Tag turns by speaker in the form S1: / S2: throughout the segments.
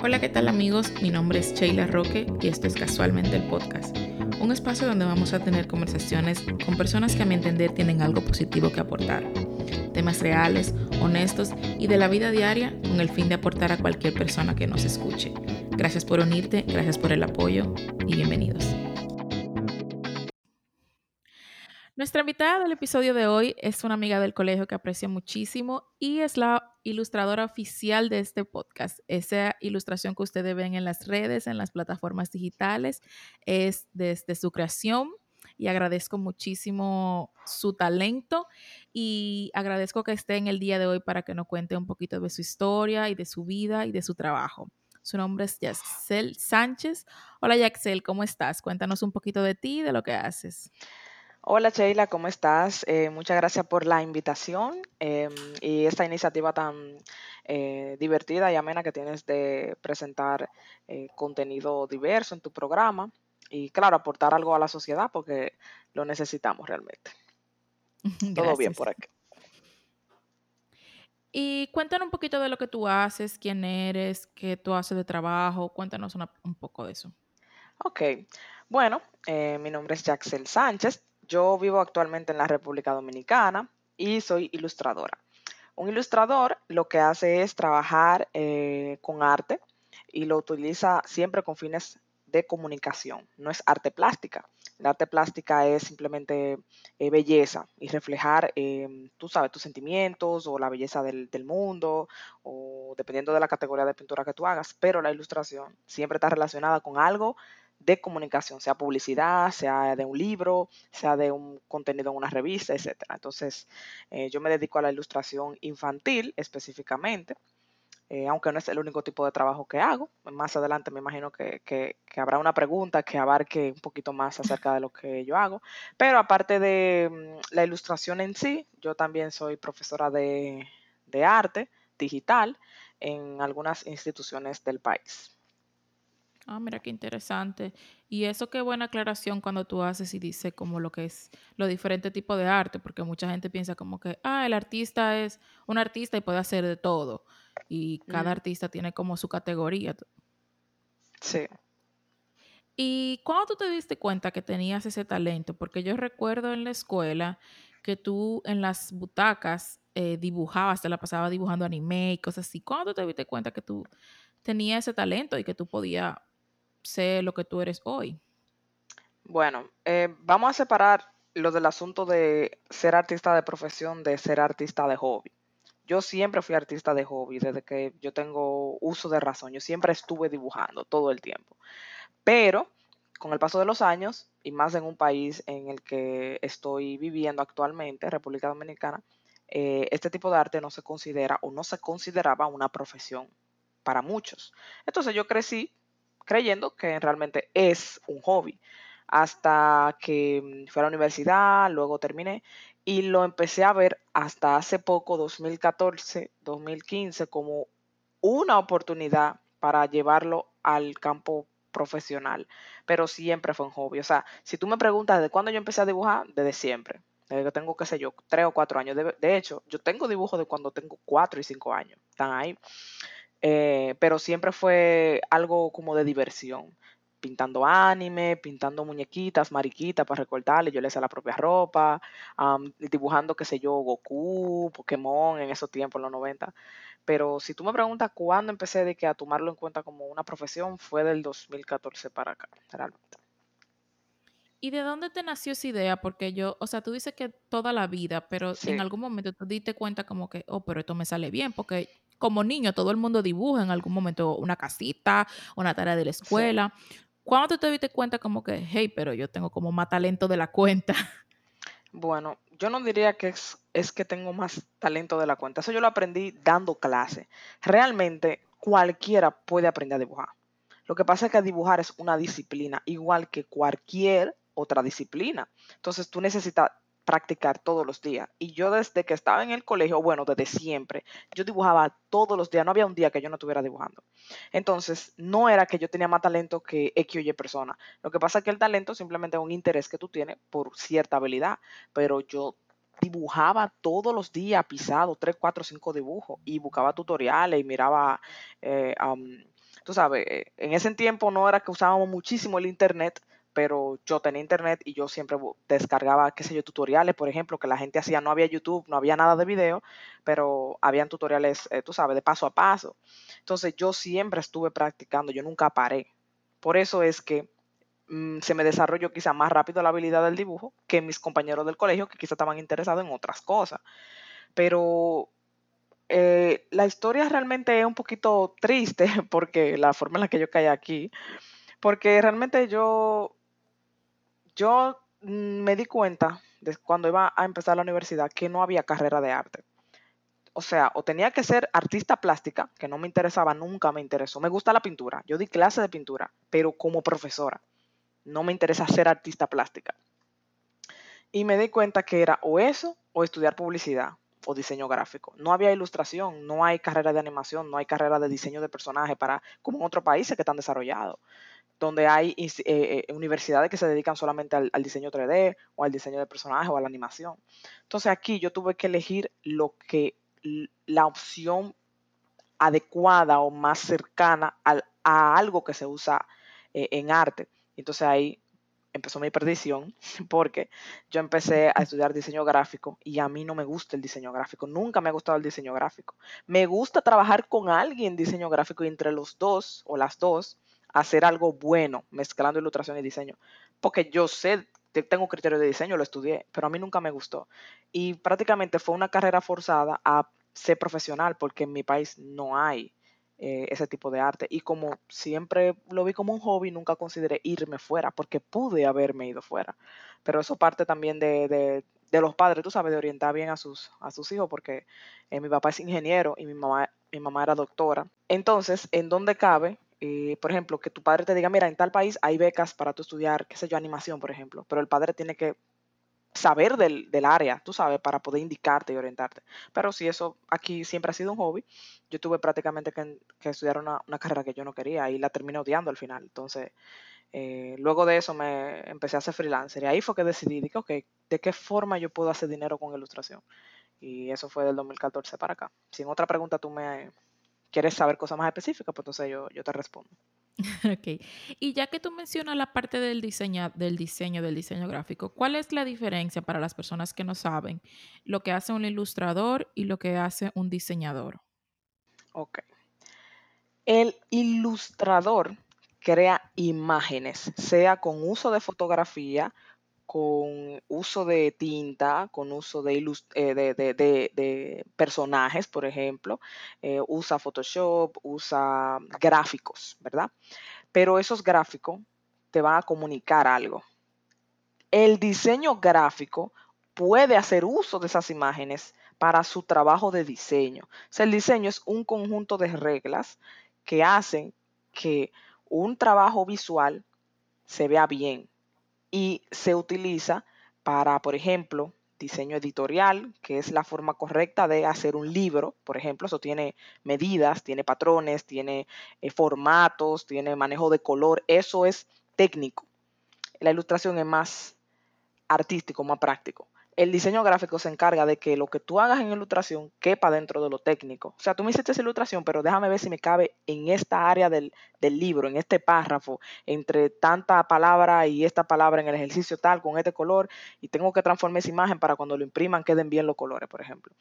S1: Hola, ¿qué tal amigos? Mi nombre es Sheila Roque y esto es Casualmente el Podcast, un espacio donde vamos a tener conversaciones con personas que a mi entender tienen algo positivo que aportar, temas reales, honestos y de la vida diaria con el fin de aportar a cualquier persona que nos escuche. Gracias por unirte, gracias por el apoyo y bienvenidos. Nuestra invitada del episodio de hoy es una amiga del colegio que aprecio muchísimo y es la ilustradora oficial de este podcast. Esa ilustración que ustedes ven en las redes, en las plataformas digitales, es desde su creación y agradezco muchísimo su talento y agradezco que esté en el día de hoy para que nos cuente un poquito de su historia y de su vida y de su trabajo. Su nombre es Yaxel Sánchez. Hola Yaxel, ¿cómo estás? Cuéntanos un poquito de ti y de lo que haces.
S2: Hola Sheila, ¿cómo estás? Eh, muchas gracias por la invitación em, y esta iniciativa tan eh, divertida y amena que tienes de presentar eh, contenido diverso en tu programa y claro, aportar algo a la sociedad porque lo necesitamos realmente. Todo bien por aquí.
S1: Y cuéntanos un poquito de lo que tú haces, quién eres, qué tú haces de trabajo, cuéntanos un poco de eso.
S2: Ok, bueno, mi nombre es Jaxel Sánchez, yo vivo actualmente en la República Dominicana y soy ilustradora. Un ilustrador lo que hace es trabajar eh, con arte y lo utiliza siempre con fines de comunicación, no es arte plástica. La arte plástica es simplemente eh, belleza y reflejar, em, tú sabes, tus sentimientos o la belleza del, del, mundo o dependiendo de la categoría de pintura que tú hagas, pero la ilustración siempre está relacionada con algo de comunicación, sea publicidad, sea de un libro, sea de un contenido en una revista, etc. Entonces, eh, yo me dedico a la ilustración infantil específicamente, eh, aunque no es el único tipo de trabajo que hago. Más adelante me imagino que, habrá una pregunta que abarque un poquito más acerca de lo que yo hago. Pero aparte de mm, la ilustración en sí, yo también soy profesora de arte digital en algunas instituciones del país.
S1: Ah, mira qué interesante. Y eso qué buena aclaración cuando tú haces y dices como lo que es lo diferente tipo de arte, porque mucha gente piensa como que, ah, el artista es un artista y puede hacer de todo. Y cada artista tiene como su categoría.
S2: Sí.
S1: ¿Y cuándo tú te diste cuenta que tenías ese talento? Porque yo recuerdo en la escuela que tú en las butacas eh, dibujabas, te la pasabas dibujando anime y cosas así. ¿Cuándo tú te diste cuenta que tú tenías ese talento y que tú podías sé lo que tú eres hoy?
S2: Bueno, eh, vamos a separar lo del asunto de ser artista de profesión de ser artista de hobby. Yo siempre fui artista de hobby desde que yo tengo uso de razón. Yo siempre estuve dibujando todo el tiempo. Pero con el paso de los años, y más en un país en el que estoy viviendo actualmente, República Dominicana, eh, este tipo de arte no se considera o no se consideraba una profesión para muchos. Entonces yo crecí creyendo que realmente es un hobby. Hasta que mm, fui a la universidad, luego terminé y lo empecé a ver hasta hace poco, 2014, 2015, como una oportunidad para llevarlo al campo profesional, pero siempre fue un hobby. O sea, si tú me preguntas de cuándo yo empecé a dibujar, desde siempre, desde que tengo, qué sé yo, tres o cuatro años. De, de hecho, yo tengo dibujos de cuando tengo cuatro y cinco años, están ahí. Eh, pero siempre fue algo como de diversión. Pintando anime, pintando muñequitas, mariquitas para recortarle, yo le hacía la propia ropa, dibujando, qué sé yo, Goku, Pokémon en esos tiempos, en los 90. Pero si tú me preguntas cuándo empecé de que a tomarlo en cuenta como una profesión, fue del 2014 para acá, realmente.
S1: ¿Y de dónde te nació esa idea? Porque yo, o sea, tú dices que toda la vida, pero en algún momento tú diste cuenta como que, oh, pero esto me sale bien, porque como niño todo el mundo dibuja en algún momento una casita, una tarea de la escuela. ¿Cuándo te diste cuenta como que, hey, pero yo tengo como más talento de la cuenta?
S2: Bueno, yo no diría que es, es que tengo más talento de la cuenta. Eso yo lo aprendí dando clase. Realmente cualquiera puede aprender a dibujar. Lo que pasa es que dibujar es una disciplina, igual que cualquier otra disciplina. Entonces tú necesitas practicar todos los días. Y yo desde que estaba en el colegio, bueno, desde siempre, yo dibujaba todos los días, no había un día que yo no estuviera dibujando. Entonces, no era que yo tenía más talento que X o Y persona. Lo que pasa es que el talento simplemente es un interés que tú tienes por cierta habilidad, pero yo dibujaba todos los días pisado, 3, 4, 5 dibujos y buscaba tutoriales y miraba... Eh, tú sabes, eh, en ese tiempo no era que usábamos muchísimo el internet, pero yo tenía internet y yo siempre descargaba, qué sé yo, tutoriales, por ejemplo, que la gente hacía, no había YouTube, no había nada de video, pero habían tutoriales, eh, tú sabes, de paso a paso. Entonces yo siempre estuve practicando, yo nunca paré. Por eso es que mm, se me desarrolló quizá más rápido la habilidad del dibujo que mis compañeros del colegio que quizá estaban interesados en otras cosas. Pero eh, la historia realmente es un poquito triste porque la forma en la que yo caí aquí, porque realmente yo yo mm, me di cuenta de cuando iba a empezar la universidad que no había carrera de arte. O sea, o tenía que ser artista plástica, que no me interesaba, nunca me interesó. Me gusta la pintura, yo di clase de pintura, pero como profesora. No me interesa ser artista plástica. Y me di cuenta que era o eso o estudiar publicidad o diseño gráfico. No había ilustración, no hay carrera de animación, no hay carrera de diseño de personaje para como en otros países que están desarrollados donde hay eh, eh, universidades que se dedican solamente al, diseño 3D o al diseño de personajes o a la animación. Entonces aquí yo tuve que elegir lo que la opción adecuada o más cercana a algo que se usa eh, en arte. Entonces ahí empezó mi perdición porque yo empecé a estudiar diseño gráfico y a mí no me gusta el diseño gráfico, nunca me ha gustado el diseño gráfico. Me gusta trabajar con alguien diseño gráfico y entre los dos o las dos hacer algo bueno mezclando ilustración y diseño. Porque yo sé, tengo criterio de diseño, lo estudié, pero a mí nunca me gustó. Y prácticamente fue una carrera forzada a ser profesional porque en mi país no hay eh, ese tipo de arte. Y como siempre lo vi como un hobby, nunca consideré irme fuera porque pude haberme ido fuera. Pero eso parte también de, los padres, tú sabes, de orientar bien a sus, a sus hijos porque eh, mi papá es ingeniero y mi mamá, mi mamá era doctora. Entonces, ¿en dónde cabe eh, por ejemplo, que tu padre te diga, mira, en tal país hay becas para tu estudiar, qué sé yo, animación, por ejemplo, pero el padre tiene que saber del, área, tú sabes, para poder indicarte y orientarte. Pero si eso aquí siempre ha sido un hobby, yo tuve prácticamente que, estudiar una, carrera que yo no quería y la terminé odiando al final. Entonces, eh, luego de eso me empecé a hacer freelancer y ahí fue que decidí, dije, ok, ¿de qué forma yo puedo hacer dinero con ilustración? Y eso fue del 2014 para acá. Si en otra pregunta tú me, quieres saber cosas más específicas, pues entonces yo, yo te respondo.
S1: Ok. Y ya que tú mencionas la parte del diseño, del diseño, del diseño gráfico, ¿cuál es la diferencia para las personas que no saben lo que hace un ilustrador y lo que hace un diseñador?
S2: Ok. El ilustrador crea imágenes, sea con uso de fotografía, con uso de tinta, con uso de, eh, de, personajes, por ejemplo, eh, usa Photoshop, usa gráficos, ¿verdad? Pero esos gráficos te van a comunicar algo. El diseño gráfico puede hacer uso de esas imágenes para su trabajo de diseño. O sea, el diseño es un conjunto de reglas que hacen que un trabajo visual se vea bien, y se utiliza para, por ejemplo, diseño editorial, que es la forma correcta de hacer un libro, por ejemplo, eso tiene medidas, tiene patrones, tiene eh, formatos, tiene manejo de color, eso es técnico. La ilustración es más artístico, más práctico el diseño gráfico se encarga de que lo que tú hagas en ilustración quepa dentro de lo técnico. O sea, tú me hiciste esa ilustración, pero déjame ver si me cabe en esta área del, libro, en este párrafo, entre tanta palabra y esta palabra en el ejercicio tal, con este color, y tengo que transformar esa imagen para cuando lo impriman queden bien los colores, por ejemplo.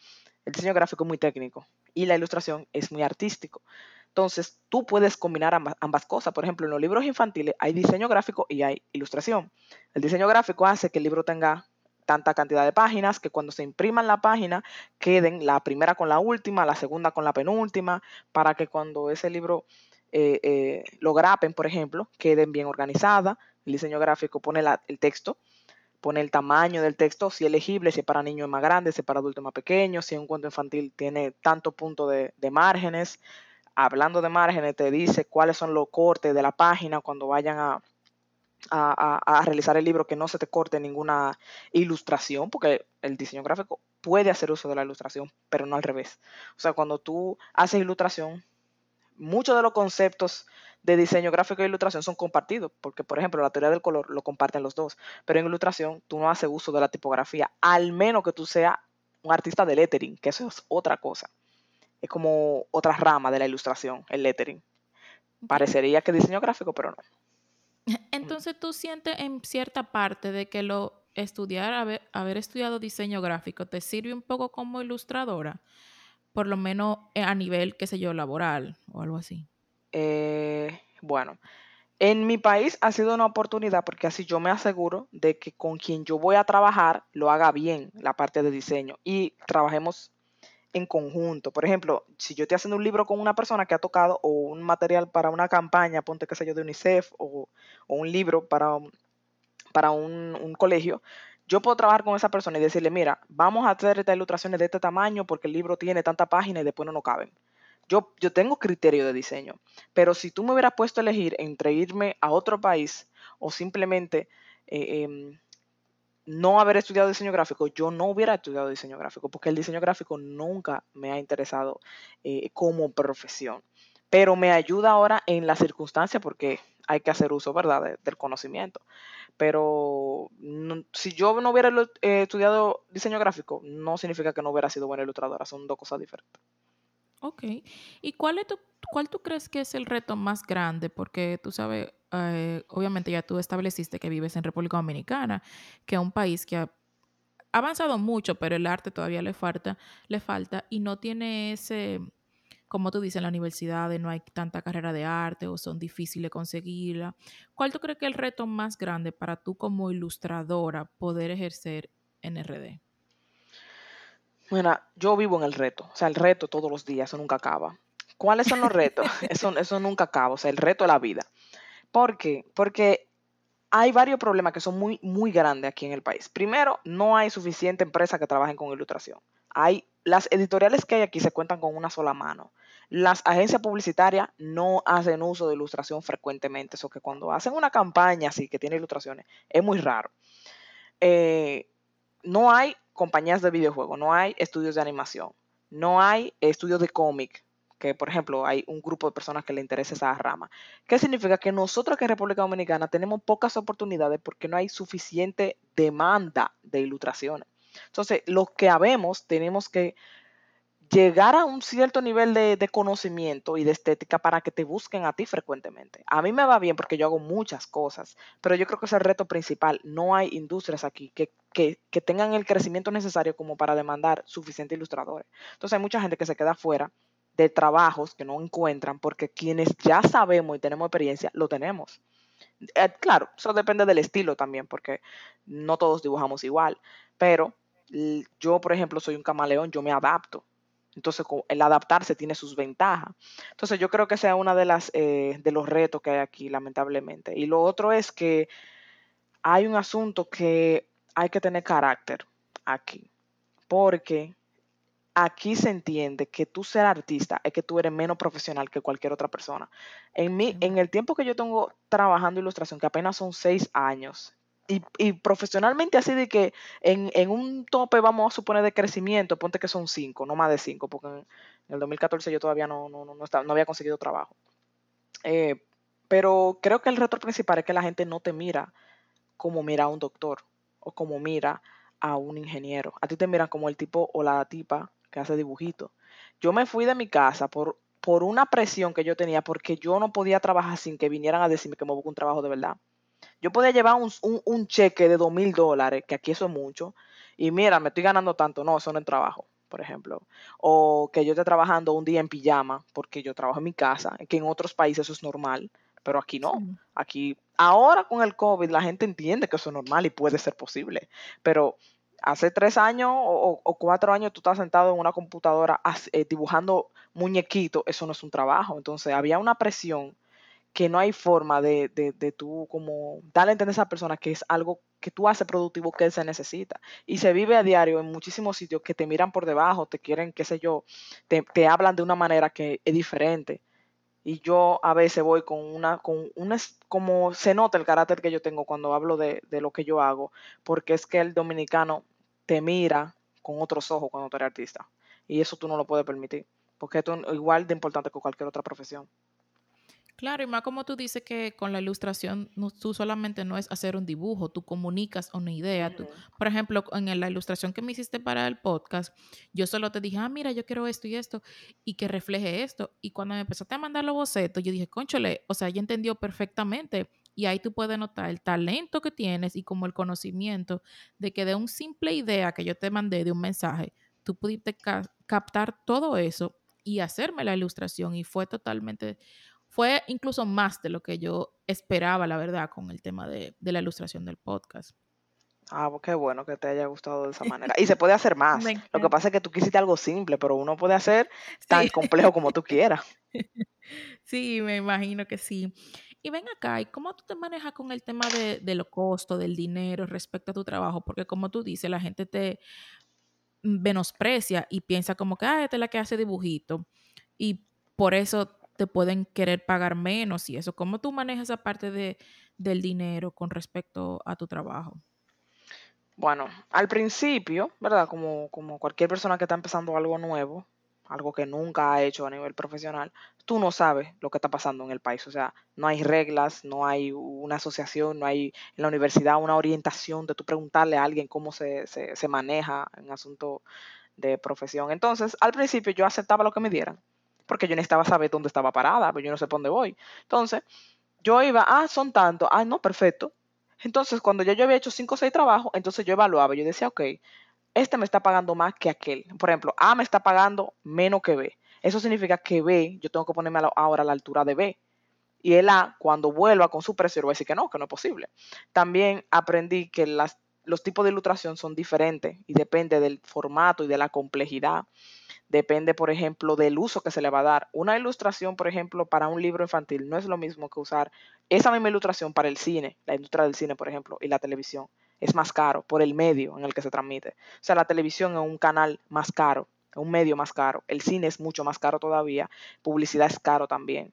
S2: El diseño gráfico es muy técnico y la ilustración es muy artístico. Entonces, tú puedes combinar ambas, cosas. Por ejemplo, en los libros infantiles hay diseño gráfico y hay ilustración. El diseño gráfico hace que el libro tenga tanta cantidad de páginas que cuando se impriman la página queden la primera con la última, la segunda con la penúltima, para que cuando ese libro eh, eh, lo grapen, por ejemplo, queden bien organizadas. El diseño gráfico pone el texto, pone el tamaño del texto, si es legible, si es para niños más grandes, si es para adultos más pequeños, si es un cuento infantil tiene tanto punto de, de márgenes. Hablando de márgenes, te dice cuáles son los cortes de la página cuando vayan a, a, realizar el libro que no se te corte ninguna ilustración, porque el diseño gráfico puede hacer uso de la ilustración, pero no al revés. O sea, cuando tú haces ilustración, muchos de los conceptos de diseño gráfico e ilustración son compartidos, porque por ejemplo la teoría del color lo comparten los dos, pero en ilustración tú no haces uso de la tipografía, al menos que tú seas un artista de lettering, que eso es otra cosa. Es como otra rama de la ilustración, el lettering Parecería que diseño gráfico, pero no.
S1: Entonces tú sientes en cierta parte de que lo estudiar, haber, haber estudiado diseño gráfico te sirve un poco como ilustradora, por lo menos eh, a nivel, qué sé yo, laboral o algo así.
S2: Eh, bueno, en mi país ha sido una oportunidad porque así yo me aseguro de que con quien yo voy a trabajar lo haga bien la parte de diseño y trabajemos en conjunto. Por ejemplo, si yo estoy haciendo un libro con una persona que ha tocado o un material para una campaña, ponte qué sé yo, de UNICEF o, un libro para, para un, colegio, yo puedo trabajar con esa persona y decirle, mira, vamos a hacer estas ilustraciones de este tamaño porque el libro tiene tanta página y después no nos caben. Yo, yo tengo criterio de diseño, pero si tú me hubieras puesto a elegir entre irme a otro país o simplemente eh, em, no haber estudiado diseño gráfico, yo no hubiera estudiado diseño gráfico, porque el diseño gráfico nunca me ha interesado eh, como profesión. Pero me ayuda ahora en la circunstancia porque hay que hacer uso, ¿verdad?, del conocimiento. Pero si yo no hubiera eh, estudiado diseño gráfico, no significa que no hubiera sido buena ilustradora, son dos cosas diferentes.
S1: Ok. ¿Y cuál, es tu, cuál tú crees que es el reto más grande? Porque tú sabes, eh, obviamente ya tú estableciste que vives en República Dominicana, que es un país que ha avanzado mucho, pero el arte todavía le falta, le falta y no tiene ese, como tú dices, en la universidad no hay tanta carrera de arte o son difíciles conseguirla. ¿Cuál tú crees que es el reto más grande para tú como ilustradora poder ejercer en RD?
S2: Bueno, yo vivo en el reto, o sea, el reto todos los días, eso nunca acaba. ¿Cuáles son los retos? eso, eso nunca acaba, o sea, el reto de la vida. ¿Por qué? Porque hay varios problemas que son muy, muy grandes aquí en el país. Primero, no hay suficiente empresas que trabajen con ilustración. Hay, las editoriales que hay aquí se cuentan con una sola mano. Las agencias publicitarias no hacen uso de ilustración frecuentemente, eso que cuando hacen una campaña así que tiene ilustraciones, es muy raro. Eh, no hay compañías de videojuegos, no hay estudios de animación, no hay estudios de cómic, que por ejemplo hay un grupo de personas que le interesa esa rama. ¿Qué significa? Que nosotros que en República Dominicana tenemos pocas oportunidades porque no hay suficiente demanda de ilustraciones. Entonces, lo que habemos, tenemos que llegar a un cierto nivel de, conocimiento y de estética para que te busquen a ti frecuentemente. A mí me va bien porque yo hago muchas cosas, pero yo creo que es el reto principal. No hay industrias aquí que, que tengan el crecimiento necesario como para demandar suficientes ilustradores. Entonces hay mucha gente que se queda fuera de trabajos que no encuentran porque quienes ya sabemos y tenemos experiencia, lo tenemos. Eh, claro, eso depende del estilo también, porque no todos dibujamos igual, pero yo, por ejemplo, soy un camaleón, yo me adapto. Entonces, el adaptarse tiene sus ventajas. Entonces, yo creo que sea una de las eh, de los retos que hay aquí, lamentablemente. Y lo otro es que hay un asunto que hay que tener carácter aquí, porque aquí se entiende que tú ser artista es que tú eres menos profesional que cualquier otra persona. En, mí, en el tiempo que yo tengo trabajando ilustración, que apenas son seis años, y, profesionalmente así de que en, un tope vamos a suponer de crecimiento, ponte que son cinco, no más de cinco, porque en, el 2014 yo todavía no, no, no, estaba, no había conseguido trabajo. Eh, pero creo que el reto principal es que la gente no te mira como mira a un doctor o como mira a un ingeniero. A ti te miran como el tipo o la tipa que hace dibujitos. Yo me fui de mi casa por, por una presión que yo tenía porque yo no podía trabajar sin que vinieran a decirme que me busco un trabajo de verdad. Yo podía llevar un, cheque de dos mil dólares, que aquí eso es mucho, y mira, me estoy ganando tanto. No, eso no es trabajo, por ejemplo. O que yo esté trabajando un día en pijama, porque yo trabajo en mi casa, que en otros países eso es normal, pero aquí no. Aquí, ahora con el COVID, la gente entiende que eso es normal y puede ser posible, pero hace tres años o, cuatro años tú estás sentado en una computadora eh, dibujando muñequitos, eso no es un trabajo. Entonces había una presión que no hay forma de, de, tú como darle a entender a esa persona que es algo que tú haces productivo que él se necesita. Y se vive a diario en muchísimos sitios que te miran por debajo, te quieren, qué sé yo, te, hablan de una manera que es diferente. Y yo a veces voy con una, con una, como se nota el carácter que yo tengo cuando hablo de, de lo que yo hago, porque es que el dominicano te mira con otros ojos cuando tú eres artista. Y eso tú no lo puedes permitir, porque esto es igual de importante que cualquier otra profesión.
S1: Claro, y más como tú dices que con la ilustración no, tú solamente no es hacer un dibujo, tú comunicas una idea. Tú, por ejemplo, en la ilustración que me hiciste para el podcast, yo solo te dije, ah, mira, yo quiero esto y esto, y que refleje esto. Y cuando me empezaste a mandar los bocetos, yo dije, conchole, o sea, ya entendió perfectamente. Y ahí tú puedes notar el talento que tienes y como el conocimiento de que de un simple idea que yo te mandé de un mensaje, tú pudiste captar todo eso y hacerme la ilustración y fue totalmente fue incluso más de lo que yo esperaba, la verdad, con el tema de, la ilustración del podcast.
S2: Ah, pues qué bueno que te haya gustado de esa manera. Y se puede hacer más. Lo que pasa es que tú quisiste algo simple, pero uno puede hacer tan complejo como tú quieras.
S1: Sí, me imagino que sí. Y ven acá, ¿y cómo tú te manejas con el tema de, de los costos, del dinero respecto a tu trabajo? Porque como tú dices, la gente te menosprecia y piensa como que, ah, es la que hace dibujito. Y por eso te pueden querer pagar menos y eso. ¿Cómo tú manejas esa parte de, del dinero con respecto a tu trabajo?
S2: Bueno, al principio, ¿verdad? Como, como cualquier persona que está empezando algo nuevo, algo que nunca ha hecho a nivel profesional, tú no sabes lo que está pasando en el país. O sea, no hay reglas, no hay una asociación, no hay en la universidad una orientación de tú preguntarle a alguien cómo se, se, maneja en asunto de profesión. Entonces, al principio yo aceptaba lo que me dieran porque yo necesitaba saber dónde estaba parada, pero yo no sé dónde voy. Entonces, yo iba, ah, son tantos, ah, no, perfecto. Entonces, cuando ya yo había hecho cinco o seis trabajos, entonces yo evaluaba, yo decía, ok, este me está pagando más que aquel. Por ejemplo, A me está pagando menos que B. Eso significa que B, yo tengo que ponerme ahora a la altura de B. Y el A, cuando vuelva con su precio, va a decir que no, que no es posible. También aprendí que los tipos de ilustración son diferentes y depende del formato y de la complejidad Depende, por ejemplo, del uso que se le va a dar. Una ilustración, por ejemplo, para un libro infantil no es lo mismo que usar esa misma ilustración para el cine, la industria del cine, por ejemplo, y la televisión. Es más caro por el medio en el que se transmite. O sea, la televisión es un canal más caro, un medio más caro. El cine es mucho más caro todavía. Publicidad es caro también.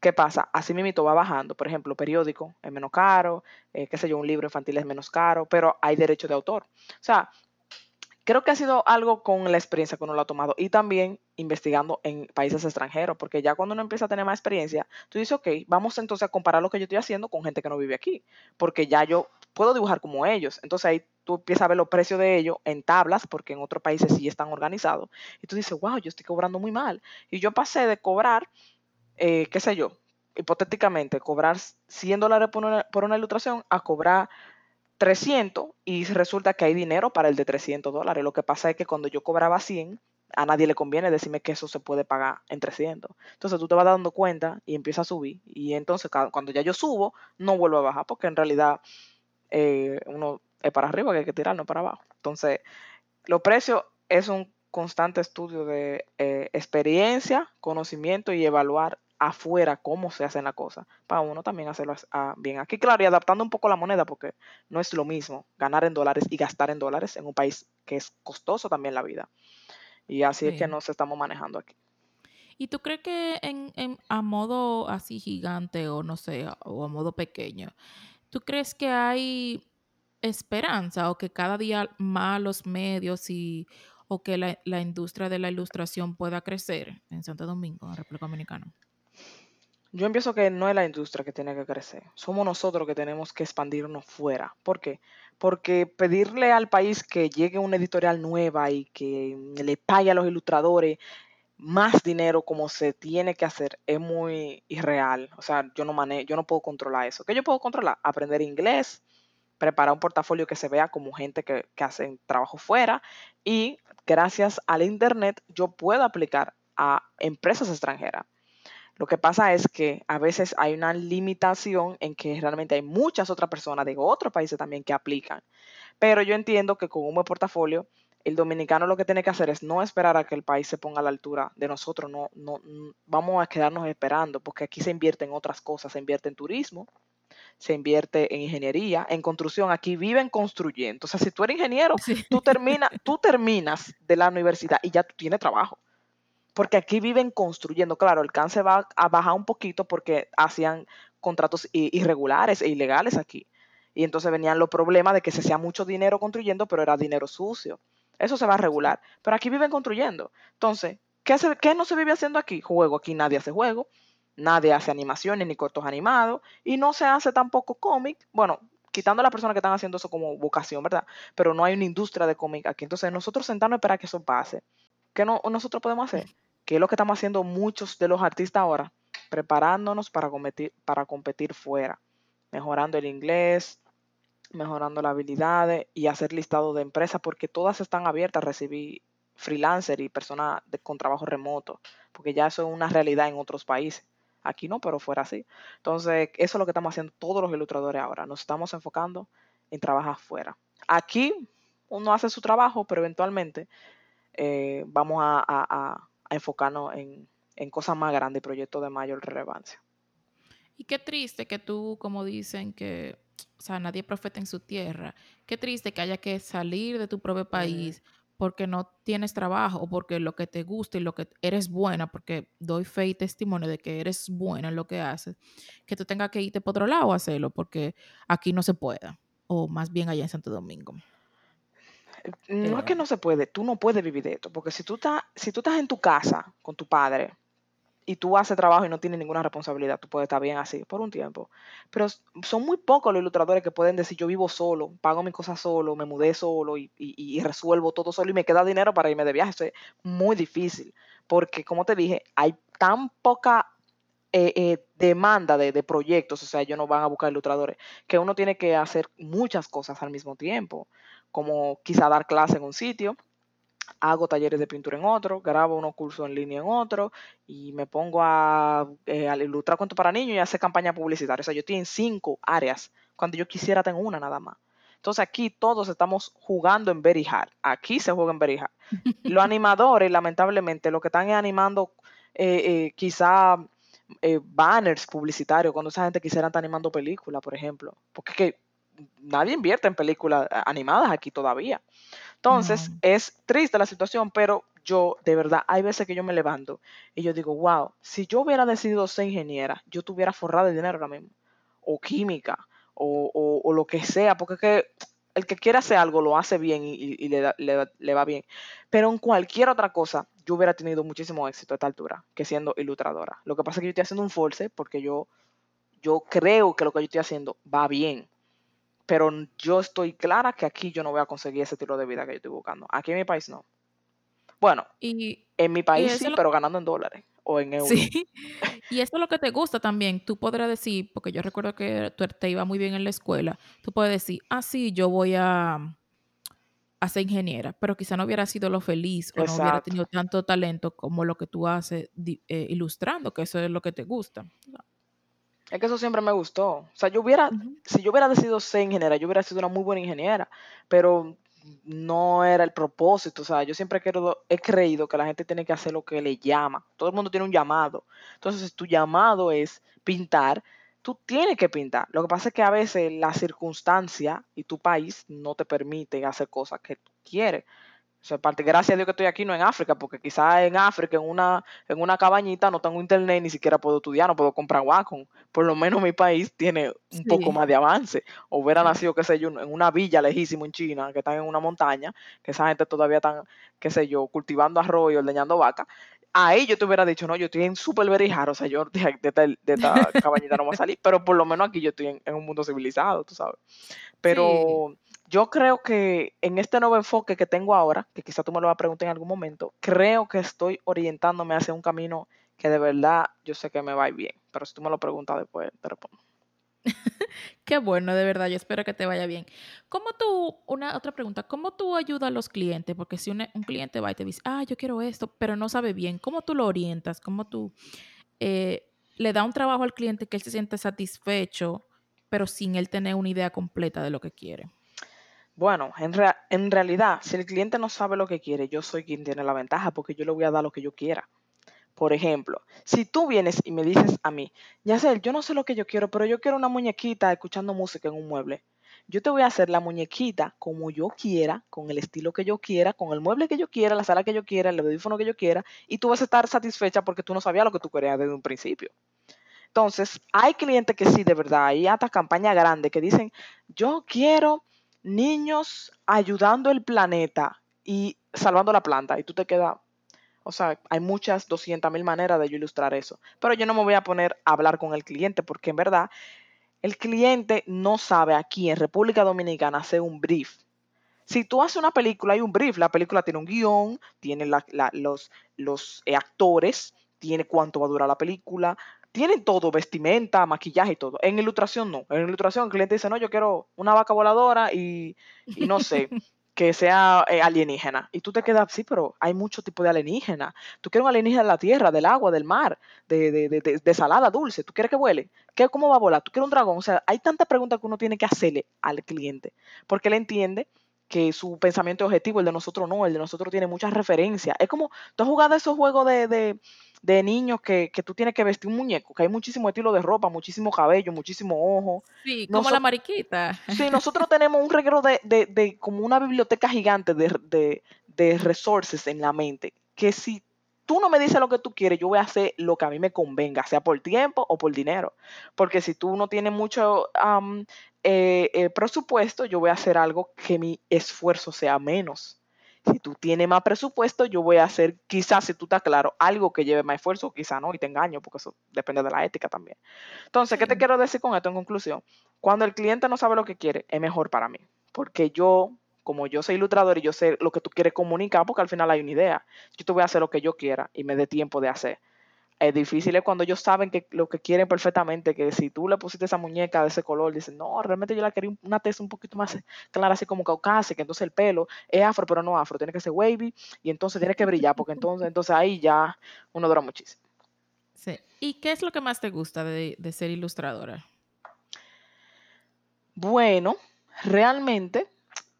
S2: ¿Qué pasa? Así mismo va bajando. Por ejemplo, periódico es menos caro, eh, qué sé yo, un libro infantil es menos caro, pero hay derecho de autor. O sea, Creo que ha sido algo con la experiencia que uno lo ha tomado y también investigando en países extranjeros, porque ya cuando uno empieza a tener más experiencia, tú dices, ok, vamos entonces a comparar lo que yo estoy haciendo con gente que no vive aquí, porque ya yo puedo dibujar como ellos. Entonces ahí tú empiezas a ver los precios de ellos en tablas, porque en otros países sí están organizados, y tú dices, wow, yo estoy cobrando muy mal. Y yo pasé de cobrar, eh, qué sé yo, hipotéticamente, cobrar 100 dólares por una, por una ilustración a cobrar 300 y resulta que hay dinero para el de 300 dólares. Lo que pasa es que cuando yo cobraba 100, a nadie le conviene decirme que eso se puede pagar en 300. Entonces tú te vas dando cuenta y empieza a subir. Y entonces cuando ya yo subo, no vuelvo a bajar porque en realidad eh, uno es para arriba que hay que tirar, no para abajo. Entonces, los precios es un constante estudio de eh, experiencia, conocimiento y evaluar afuera cómo se hacen las cosas, para uno también hacerlo ah, bien aquí, claro, y adaptando un poco la moneda, porque no es lo mismo ganar en dólares y gastar en dólares en un país que es costoso también la vida. Y así es que nos estamos manejando aquí.
S1: ¿Y tú crees que en, a modo así gigante o no sé, o a modo pequeño, tú crees que hay esperanza o que cada día más los medios y o que la, la industria de la ilustración pueda crecer en Santo Domingo, en República Dominicana?
S2: Yo empiezo que no es la industria que tiene que crecer, somos nosotros que tenemos que expandirnos fuera. ¿Por qué? Porque pedirle al país que llegue una editorial nueva y que le pague a los ilustradores más dinero como se tiene que hacer es muy irreal. O sea, yo no manejo, yo no puedo controlar eso. ¿Qué yo puedo controlar? Aprender inglés, preparar un portafolio que se vea como gente que, que hace trabajo fuera y gracias al internet yo puedo aplicar a empresas extranjeras. Lo que pasa es que a veces hay una limitación en que realmente hay muchas otras personas de otros países también que aplican. Pero yo entiendo que con un buen portafolio, el dominicano lo que tiene que hacer es no esperar a que el país se ponga a la altura de nosotros, no, no, vamos a quedarnos esperando, porque aquí se invierte en otras cosas, se invierte en turismo, se invierte en ingeniería, en construcción, aquí viven construyendo. O sea, si tú eres ingeniero, tú, termina, tú terminas de la universidad y ya tú tienes trabajo porque aquí viven construyendo. Claro, el cáncer va a bajar un poquito porque hacían contratos irregulares e ilegales aquí. Y entonces venían los problemas de que se hacía mucho dinero construyendo, pero era dinero sucio. Eso se va a regular. Pero aquí viven construyendo. Entonces, ¿qué, ¿qué no se vive haciendo aquí? Juego. Aquí nadie hace juego. Nadie hace animaciones ni cortos animados y no se hace tampoco cómic. Bueno, quitando a las personas que están haciendo eso como vocación, ¿verdad? Pero no hay una industria de cómic aquí. Entonces, nosotros sentarnos a esperar que eso pase. ¿Qué no, nosotros podemos hacer? Que es lo que estamos haciendo muchos de los artistas ahora, preparándonos para competir, para competir fuera, mejorando el inglés, mejorando las habilidades y hacer listado de empresas, porque todas están abiertas a recibir freelancer y personas con trabajo remoto, porque ya eso es una realidad en otros países. Aquí no, pero fuera así. Entonces, eso es lo que estamos haciendo todos los ilustradores ahora. Nos estamos enfocando en trabajar fuera. Aquí uno hace su trabajo, pero eventualmente eh, vamos a, enfocarnos en, en, cosas más grandes y proyectos de mayor relevancia.
S1: Y qué triste que tú, como dicen, que, o sea, nadie profeta en su tierra. Qué triste que haya que salir de tu propio país porque no tienes trabajo o porque lo que te gusta y lo que eres buena, porque doy fe y testimonio de que eres buena en lo que haces, que tú tengas que irte por otro lado a hacerlo, porque aquí no se pueda, o más bien allá en Santo Domingo.
S2: No es que no se puede, tú no puedes vivir de esto, porque si tú, estás, si tú estás en tu casa con tu padre y tú haces trabajo y no tienes ninguna responsabilidad, tú puedes estar bien así por un tiempo. Pero son muy pocos los ilustradores que pueden decir yo vivo solo, pago mis cosas solo, me mudé solo y, resuelvo todo solo y me queda dinero para irme de viaje. Eso es muy difícil, porque como te dije, hay tan poca eh, eh, demanda de, de, proyectos, o sea, ellos no van a buscar ilustradores, que uno tiene que hacer muchas cosas al mismo tiempo, como quizá dar clase en un sitio, hago talleres de pintura en otro, grabo unos cursos en línea en otro y me pongo a, eh, ilustrar cuentos para niños y hacer campaña publicitaria. O sea, yo estoy en cinco áreas. Cuando yo quisiera tengo una nada más. Entonces aquí todos estamos jugando en Very Hard. Aquí se juega en Very Hard. Los animadores, lamentablemente, lo que están animando eh, eh, quizá banners publicitarios, cuando esa gente quisiera estar animando películas, por ejemplo. Porque que nadie invierte en películas animadas aquí todavía. Entonces, es triste la situación, pero yo, de verdad, hay veces que yo me levanto y yo digo, wow, si yo hubiera decidido ser ingeniera, yo tuviera forrado de dinero ahora mismo, o química, o, lo que sea, porque es que el que quiere hacer algo lo hace bien y, le, le, va bien. Pero en cualquier otra cosa, yo hubiera tenido muchísimo éxito a esta altura que siendo ilustradora. Lo que pasa es que yo estoy haciendo un force porque yo, yo creo que lo que yo estoy haciendo va bien pero yo estoy clara que aquí yo no voy a conseguir ese estilo de vida que yo estoy buscando. Aquí en mi país no. Bueno, y, en mi país sí, pero ganando en dólares o en euros. Sí.
S1: Y eso es lo que te gusta también. Tú podrás decir, porque yo recuerdo que tú te iba muy bien en la escuela, tú puedes decir, ah, sí, yo voy a, a ser ingeniera, pero quizá no hubiera sido lo feliz o no hubiera tenido tanto talento como lo que tú haces eh, ilustrando, que eso es lo que te gusta.
S2: Es que eso siempre me gustó. O sea, yo hubiera, si yo hubiera decidido ser ingeniera, yo hubiera sido una muy buena ingeniera, pero no era el propósito. O sea, yo siempre he, creído que la gente tiene que hacer lo que le llama. Todo el mundo tiene un llamado. Entonces, si tu llamado es pintar, tú tienes que pintar. Lo que pasa es que a veces la circunstancia y tu país no te permiten hacer cosas que tú quieres. Parte, gracias a Dios que estoy aquí, no en África, porque quizás en África, en una, en una cabañita, no tengo internet, ni siquiera puedo estudiar, no puedo comprar Wacom. Por lo menos mi país tiene un poco más de avance. O hubiera nacido, qué sé yo, en una villa lejísima en China, que están en una montaña, que esa gente todavía están, qué sé yo, cultivando arroz y ordeñando vaca. Ahí yo te hubiera dicho, no, yo estoy en super verijar, o sea, yo de, esta, cabañita no voy a salir, pero por lo menos aquí yo estoy en, un mundo civilizado, tú sabes. Pero yo creo que en este nuevo enfoque que tengo ahora, que quizá tú me lo vas a preguntar en algún momento, creo que estoy orientándome hacia un camino que de verdad yo sé que me va bien. Pero si tú me lo preguntas después, te respondo.
S1: Qué bueno, de verdad, yo espero que te vaya bien. ¿Cómo tú, una otra pregunta, cómo tú ayudas a los clientes? Porque si un, cliente va y te dice, ah, yo quiero esto, pero no sabe bien, ¿cómo tú lo orientas? ¿Cómo tú eh, le da un trabajo al cliente que él se siente satisfecho, pero sin él tener una idea completa de lo que quiere?
S2: Bueno, en, en realidad, si el cliente no sabe lo que quiere, yo soy quien tiene la ventaja porque yo le voy a dar lo que yo quiera. Por ejemplo, si tú vienes y me dices a mí, Yacel, yo no sé lo que yo quiero, pero yo quiero una muñequita escuchando música en un mueble. Yo te voy a hacer la muñequita como yo quiera, con el estilo que yo quiera, con el mueble que yo quiera, la sala que yo quiera, el audífono que yo quiera, y tú vas a estar satisfecha porque tú no sabías lo que tú querías desde un principio. Entonces, hay clientes que sí, de verdad, hay hasta campaña grande que dicen, yo quiero niños ayudando el planeta y salvando la planta. Y tú te quedas, O sea, hay muchas, 200 mil maneras de yo ilustrar eso. Pero yo no me voy a poner a hablar con el cliente porque en verdad el cliente no sabe aquí en República Dominicana hacer un brief. Si tú haces una película, hay un brief. La película tiene un guion, tiene los, los eh, actores, tiene cuánto va a durar la película, tienen todo, vestimenta, maquillaje y todo. En ilustración no. En ilustración el cliente dice, no, yo quiero una vaca voladora y, y no sé, que sea eh, alienígena. Y tú te quedas, sí, pero hay mucho tipo de alienígena. Tú quieres un alienígena de la tierra, del agua, del mar, de, de, de, de salada, dulce. ¿Tú quieres que vuele? ¿Qué, ¿Cómo va a volar? ¿Tú quieres un dragón? O sea, hay tantas preguntas que uno tiene que hacerle al cliente. Porque él entiende que su pensamiento es objetivo, el de nosotros no, el de nosotros tiene muchas referencias. Es como, tú has jugado esos juegos de, de niños que, que, tú tienes que vestir un muñeco, que hay muchísimo estilo de ropa, muchísimo cabello, muchísimo ojo.
S1: Sí, como la mariquita.
S2: Sí, nosotros tenemos un reguero de, de, de, como una biblioteca gigante de, de, de resources en la mente, que si tú no me dices lo que tú quieres, yo voy a hacer lo que a mí me convenga, sea por tiempo o por dinero. Porque si tú no tienes mucho um, eh, eh, presupuesto, yo voy a hacer algo que mi esfuerzo sea menos. Si tú tienes más presupuesto, yo voy a hacer, quizás si tú estás claro, algo que lleve más esfuerzo, quizás no, y te engaño, porque eso depende de la ética también. Entonces, ¿qué te quiero decir con esto en conclusión? Cuando el cliente no sabe lo que quiere, es mejor para mí, porque yo, como yo soy ilustrador y yo sé lo que tú quieres comunicar, porque al final hay una idea, yo te voy a hacer lo que yo quiera y me dé tiempo de hacer es difícil es cuando ellos saben que lo que quieren perfectamente, que si tú le pusiste esa muñeca de ese color, dicen, no, realmente yo la quería una tez un poquito más clara, así como caucásica, entonces el pelo es afro, pero no afro, tiene que ser wavy y entonces tiene que brillar, porque entonces, entonces ahí ya uno dura muchísimo.
S1: Sí. ¿Y qué es lo que más te gusta de, de ser ilustradora?
S2: Bueno, realmente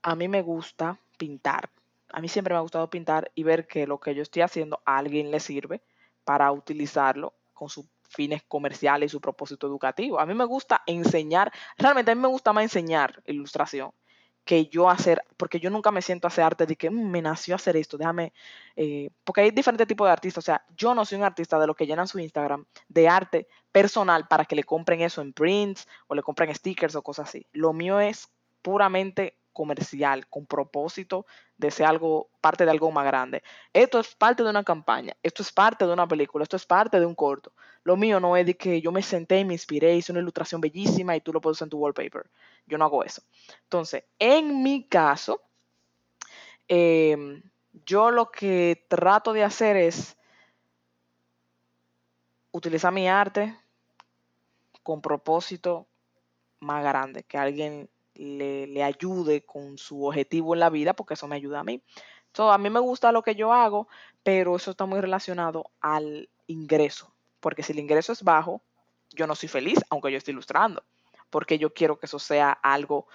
S2: a mí me gusta pintar. A mí siempre me ha gustado pintar y ver que lo que yo estoy haciendo a alguien le sirve para utilizarlo con sus fines comerciales y su propósito educativo. A mí me gusta enseñar, realmente a mí me gusta más enseñar ilustración que yo hacer, porque yo nunca me siento a hacer arte de que mm, me nació hacer esto, déjame, eh, porque hay diferentes tipos de artistas, o sea, yo no soy un artista de los que llenan su Instagram de arte personal para que le compren eso en prints o le compren stickers o cosas así. Lo mío es puramente comercial, con propósito de ser algo, parte de algo más grande. Esto es parte de una campaña, esto es parte de una película, esto es parte de un corto. Lo mío no es de que yo me senté y me inspiré, hice una ilustración bellísima y tú lo puedes usar en tu wallpaper. Yo no hago eso. Entonces, en mi caso, em, yo lo que trato de hacer es utilizar mi arte con propósito más grande, que alguien le, ayude con su objetivo en la vida, porque eso me ayuda a mí. a mí me gusta lo que yo hago, pero eso está muy relacionado al ingreso, porque si el ingreso es bajo, yo no soy feliz, aunque yo esté ilustrando, porque yo quiero que eso sea algo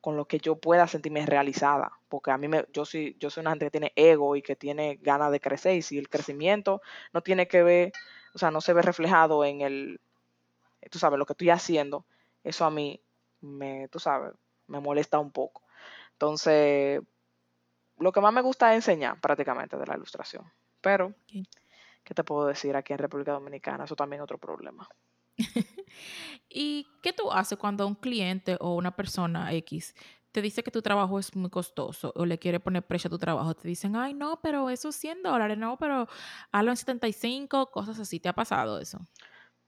S2: con lo que yo pueda sentirme realizada, porque a mí me, yo soy, yo soy una gente que tiene ego y que tiene ganas de crecer, y si el crecimiento no tiene que ver, o sea, no se ve reflejado en el, tú sabes, lo que estoy haciendo, eso a mí me, tú sabes, me molesta un poco. Entonces, lo que más me gusta es enseñar prácticamente de la ilustración. Pero, ¿qué te puedo decir aquí en República Dominicana? Eso también es otro problema.
S1: ¿Y qué tú haces cuando un cliente o una persona X te dice que tu trabajo es muy costoso o le quiere poner precio a tu trabajo? Te dicen, ay, no, pero eso es 100 dólares, no, pero hazlo en 75, cosas así. ¿Te ha pasado eso?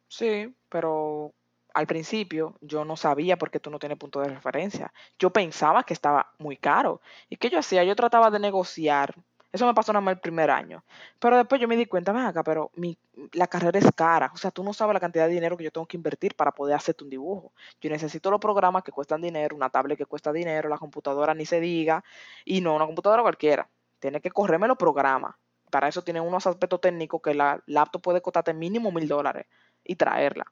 S2: Sí, pero al principio yo no sabía porque tú no tienes punto de referencia. Yo pensaba que estaba muy caro. ¿Y qué yo hacía? Yo trataba de negociar. Eso me pasó nada más el primer año. Pero después yo me di cuenta, ven acá, pero mi, la carrera es cara. O sea, tú no sabes la cantidad de dinero que yo tengo que invertir para poder hacerte un dibujo. Yo necesito los programas que cuestan dinero, una tablet que cuesta dinero, la computadora ni se diga. Y no una computadora cualquiera. Tiene que correrme los programas. Para eso tiene unos aspectos técnicos que la laptop puede costarte mínimo mil dólares y traerla.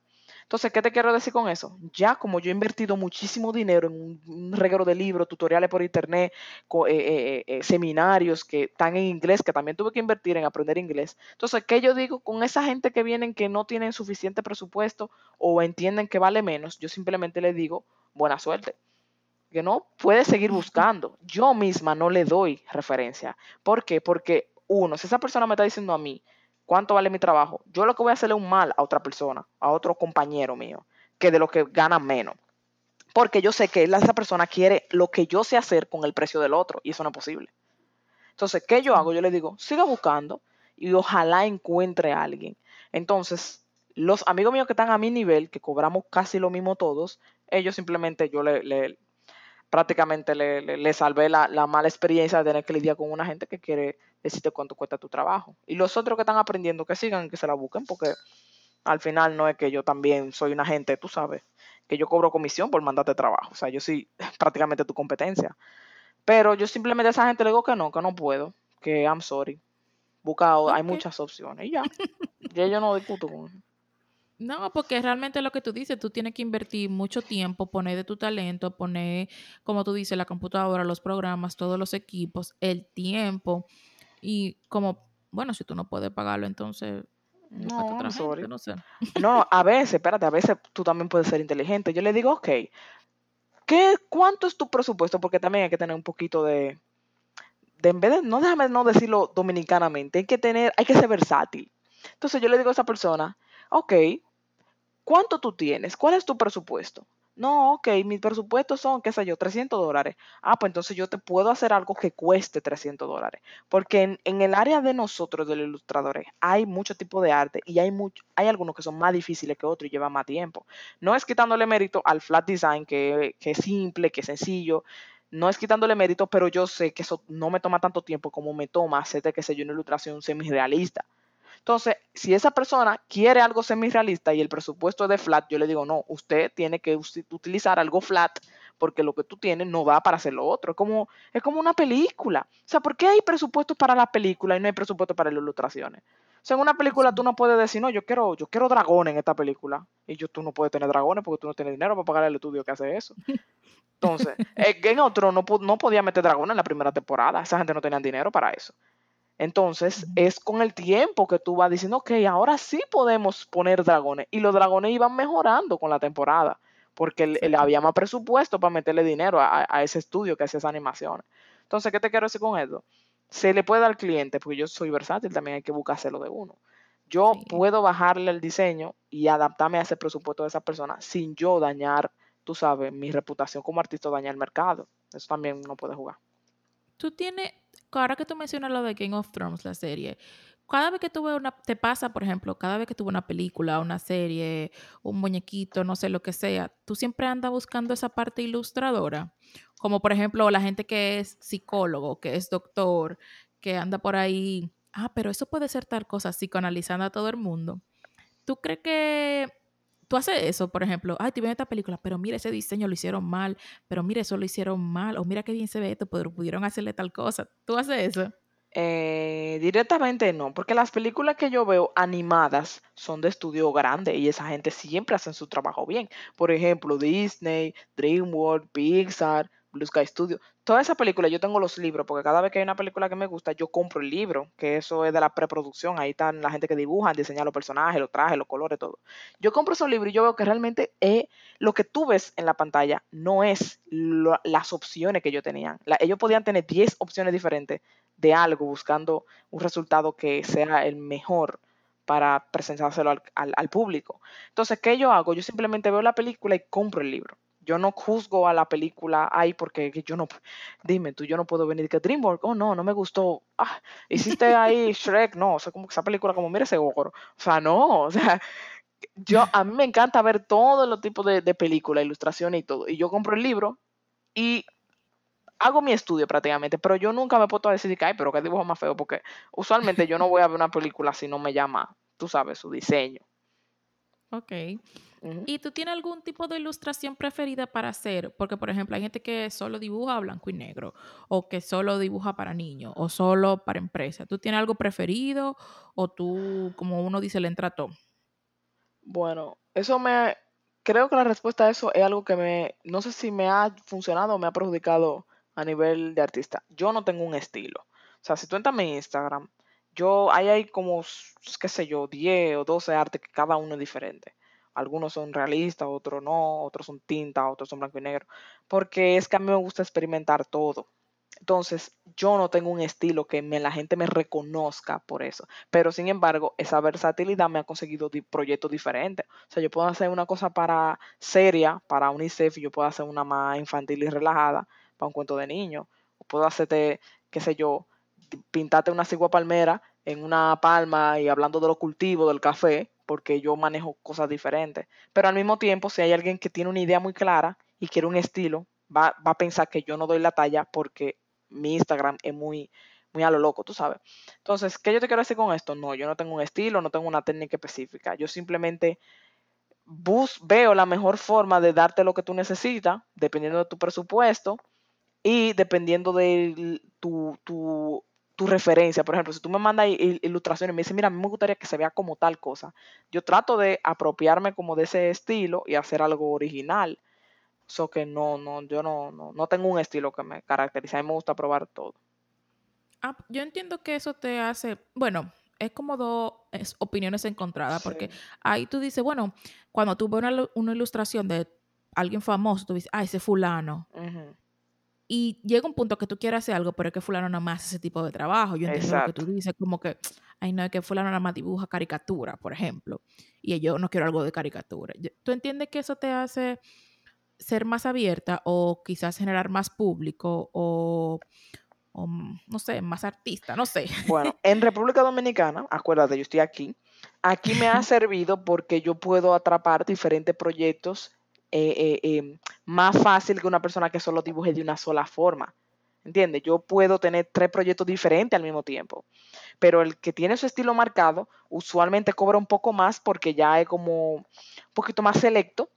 S2: Entonces, ¿qué te quiero decir con eso? Ya como yo he invertido muchísimo dinero en un, reguero de libros, tutoriales por internet, eh, eh, eh, seminarios que están en inglés, que también tuve que invertir en aprender inglés. Entonces, ¿qué yo digo con esa gente que vienen que no tienen suficiente presupuesto o entienden que vale menos? Yo simplemente le digo, buena suerte que no puede seguir buscando. Yo misma no le doy referencia. ¿Por qué? Porque uno, si esa persona me está diciendo a mí, ¿Cuánto vale mi trabajo? Yo lo que voy a hacerle un mal a otra persona, a otro compañero mío, que de lo que gana menos. Porque yo sé que esa persona quiere lo que yo sé hacer con el precio del otro y eso no es posible. Entonces, ¿qué yo hago? Yo le digo, siga buscando y ojalá encuentre a alguien. Entonces, los amigos míos que están a mi nivel, que cobramos casi lo mismo todos, ellos simplemente yo le, prácticamente le, le, salvé la, mala experiencia de tener que lidiar con una gente que quiere decirte cuánto cuesta tu trabajo. Y los otros que están aprendiendo, que sigan, que se la busquen, porque al final no es que yo también soy una gente, tú sabes, que yo cobro comisión por mandarte trabajo. O sea, yo soy prácticamente tu competencia. Pero yo simplemente a esa gente le digo que no, que no puedo, que I'm sorry. Busca, okay. hay muchas opciones y ya. ya yo no discuto con eso.
S1: No, porque realmente lo que tú dices, tú tienes que invertir mucho tiempo, poner de tu talento, poner, como tú dices, la computadora, los programas, todos los equipos, el tiempo. Y como, bueno, si tú no puedes pagarlo, entonces...
S2: No,
S1: otra
S2: sorry.
S1: gente, no sé.
S2: No, a veces, espérate, a veces tú también puedes ser inteligente. Yo le digo, ok, ¿qué, ¿cuánto es tu presupuesto? Porque también hay que tener un poquito de, de en vez de, no déjame no decirlo dominicanamente, hay que tener, hay que ser versátil. Entonces yo le digo a esa persona, ok, ¿cuánto tú tienes? ¿Cuál es tu presupuesto? No, ok, mis presupuestos son, qué sé yo, 300 dólares. Ah, pues entonces yo te puedo hacer algo que cueste 300 dólares. Porque en, el área de nosotros, de los ilustradores, hay mucho tipo de arte y hay, mucho, hay algunos que son más difíciles que otros y llevan más tiempo. No es quitándole mérito al flat design, que, que es simple, que es sencillo. No es quitándole mérito, pero yo sé que eso no me toma tanto tiempo como me toma hacerte, qué sé yo, una ilustración semi-realista. Entonces, si esa persona quiere algo semi-realista y el presupuesto es de flat, yo le digo, no, usted tiene que utilizar algo flat porque lo que tú tienes no va para hacer lo otro. Es como, es como una película. O sea, ¿por qué hay presupuesto para la película y no hay presupuesto para las ilustraciones? O sea, en una película tú no puedes decir, no, yo quiero, yo quiero dragones en esta película. Y yo, tú no puedes tener dragones porque tú no tienes dinero para pagar el estudio que hace eso. Entonces, en otro no, no podía meter dragones en la primera temporada. Esa gente no tenía dinero para eso. Entonces, es con el tiempo que tú vas diciendo, ok, ahora sí podemos poner dragones. Y los dragones iban mejorando con la temporada, porque le había más presupuesto para meterle dinero a, a, ese estudio que hacía esas animaciones. Entonces, ¿qué te quiero decir con esto? Se le puede dar al cliente, porque yo soy versátil, también hay que buscárselo de uno. Yo sí. puedo bajarle el diseño y adaptarme a ese presupuesto de esa persona sin yo dañar, tú sabes, mi reputación como artista, dañar el mercado. Eso también no puede jugar.
S1: Tú tienes, ahora que tú mencionas lo de Game of Thrones, la serie, cada vez que tú ves una, te pasa, por ejemplo, cada vez que tú ves una película, una serie, un muñequito, no sé lo que sea, tú siempre andas buscando esa parte ilustradora. Como por ejemplo la gente que es psicólogo, que es doctor, que anda por ahí, ah, pero eso puede ser tal cosa, psicoanalizando a todo el mundo. ¿Tú crees que tú haces eso, por ejemplo, ay, te ven esta película, pero mira, ese diseño lo hicieron mal, pero mira, eso lo hicieron mal, o mira qué bien se ve esto, pero pudieron hacerle tal cosa. ¿Tú haces eso?
S2: Eh, directamente no, porque las películas que yo veo animadas son de estudio grande y esa gente siempre hacen su trabajo bien. Por ejemplo, Disney, DreamWorks, Pixar, Blue Sky Studio. Toda esa película, yo tengo los libros, porque cada vez que hay una película que me gusta, yo compro el libro, que eso es de la preproducción. Ahí están la gente que dibuja, diseña los personajes, los trajes, los colores, todo. Yo compro esos libros y yo veo que realmente es, lo que tú ves en la pantalla no es las opciones que ellos tenían. Ellos podían tener 10 opciones diferentes de algo buscando un resultado que sea el mejor para presentárselo al, al público. Entonces, ¿qué yo hago? Yo simplemente veo la película y compro el libro yo no juzgo a la película ahí porque yo no, dime tú, yo no puedo venir que DreamWorks, oh no, no me gustó, ah, hiciste ahí Shrek, no, o sea, como que esa película como, mira ese ogro, o sea, no, o sea, yo, a mí me encanta ver todos los tipos de, de películas, ilustraciones y todo, y yo compro el libro y hago mi estudio prácticamente, pero yo nunca me he puesto a decir que, ay, pero qué dibujo más feo, porque usualmente yo no voy a ver una película si no me llama, tú sabes, su diseño.
S1: Ok. ¿Y tú tienes algún tipo de ilustración preferida para hacer? Porque, por ejemplo, hay gente que solo dibuja blanco y negro, o que solo dibuja para niños, o solo para empresas. ¿Tú tienes algo preferido o tú, como uno dice, le entra todo?
S2: Bueno, eso me... Creo que la respuesta a eso es algo que me... No sé si me ha funcionado o me ha perjudicado a nivel de artista. Yo no tengo un estilo. O sea, si tú entras a mi Instagram, yo, ahí hay como, qué sé yo, 10 o 12 artes que cada uno es diferente. Algunos son realistas, otros no, otros son tinta, otros son blanco y negro, porque es que a mí me gusta experimentar todo. Entonces, yo no tengo un estilo que la gente me reconozca por eso, pero sin embargo, esa versatilidad me ha conseguido proyectos diferentes. O sea, yo puedo hacer una cosa para seria, para UNICEF, y yo puedo hacer una más infantil y relajada, para un cuento de niño. O puedo hacerte, qué sé yo, pintarte una cigua palmera en una palma y hablando de los cultivos del café, porque yo manejo cosas diferentes. Pero al mismo tiempo, si hay alguien que tiene una idea muy clara y quiere un estilo, va, va a pensar que yo no doy la talla porque mi Instagram es muy, muy a lo loco, tú sabes. Entonces, ¿qué yo te quiero decir con esto? No, yo no tengo un estilo, no tengo una técnica específica. Yo simplemente bus, veo la mejor forma de darte lo que tú necesitas, dependiendo de tu presupuesto y dependiendo de tu, tu, tu referencia. Por ejemplo, si tú me mandas ilustraciones y me dices, mira, a mí me gustaría que se vea como tal cosa, yo trato de apropiarme como de ese estilo y hacer algo original. Eso que no, no, yo no, no, no tengo un estilo que me caracterice. A mí me gusta probar todo.
S1: Ah, yo entiendo que eso te hace, bueno, es como dos opiniones encontradas, porque ahí tú dices, bueno, cuando tú ves una, ilustración de alguien famoso, tú dices, ah, ese fulano. Y llega un punto que tú quieres hacer algo, pero es que fulano nada más hace ese tipo de trabajo. Yo entiendo lo que tú dices, como que, ay, no, es que fulano nada más dibuja caricatura, por ejemplo. Y yo no quiero algo de caricatura. ¿Tú entiendes que eso te hace ser más abierta o quizás generar más público o o no sé, más artista, no sé.
S2: Bueno, en República Dominicana, acuérdate, yo estoy aquí, aquí me ha servido porque yo puedo atrapar diferentes proyectos eh, eh, em, más fácil que una persona que solo dibuje de una sola forma. ¿Entiendes? Yo puedo tener tres proyectos diferentes al mismo tiempo. Pero el que tiene su estilo marcado, usualmente cobra un poco más porque ya es como un poquito más selecto,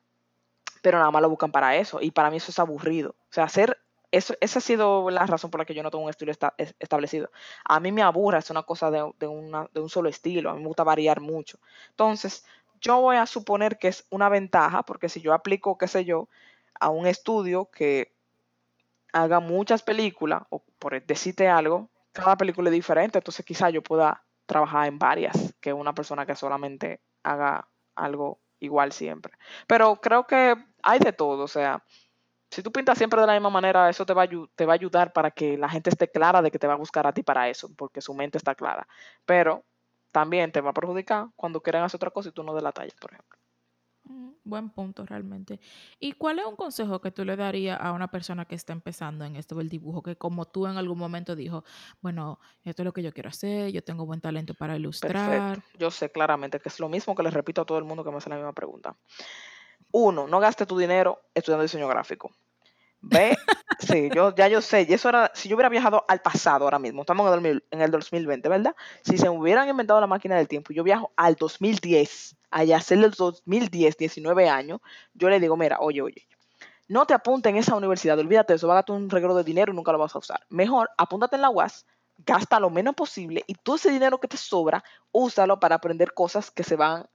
S2: pero nada más lo buscan para eso. Y para mí eso es aburrido. O sea, hacer eso, esa ha sido la razón por la que yo no tengo un estilo establecido. A mí me aburre, es una cosa de, un solo estilo, a mí me gusta variar mucho. Entonces, yo voy a suponer que es una ventaja, porque si yo aplico, qué sé yo, a un estudio que haga muchas películas, o por decirte algo, cada película es diferente, entonces quizá yo pueda trabajar en varias, que una persona que solamente haga algo igual siempre. Pero creo que hay de todo, o sea, si tú pintas siempre de la misma manera, eso te va, a, te va a ayudar para que la gente esté clara de que te va a buscar a ti para eso, porque su mente está clara. Pero también te va a perjudicar cuando quieran hacer otra cosa y tú no de la talla, por ejemplo.
S1: Mm, buen punto, realmente. ¿Y cuál es un consejo que tú le darías a una persona que está empezando en esto del dibujo? Que como tú en algún momento dijo, bueno, esto es lo que yo quiero hacer, yo tengo buen talento para ilustrar. Perfecto.
S2: Yo sé claramente que es lo mismo que les repito a todo el mundo que me hace la misma pregunta. Uno, no gaste tu dinero estudiando diseño gráfico. Ve, sí, yo ya yo sé, y eso era, si yo hubiera viajado al pasado ahora mismo, estamos en el, en el 2020, ¿verdad? Si se hubieran inventado la máquina del tiempo, yo viajo al 2010, allá hacer el 2010, 19 años, yo le digo, mira, oye, oye, no te apuntes en esa universidad, olvídate de eso, va a un regalo de dinero y nunca lo vas a usar. Mejor, apúntate en la UAS, gasta lo menos posible y todo ese dinero que te sobra, úsalo para aprender cosas que se van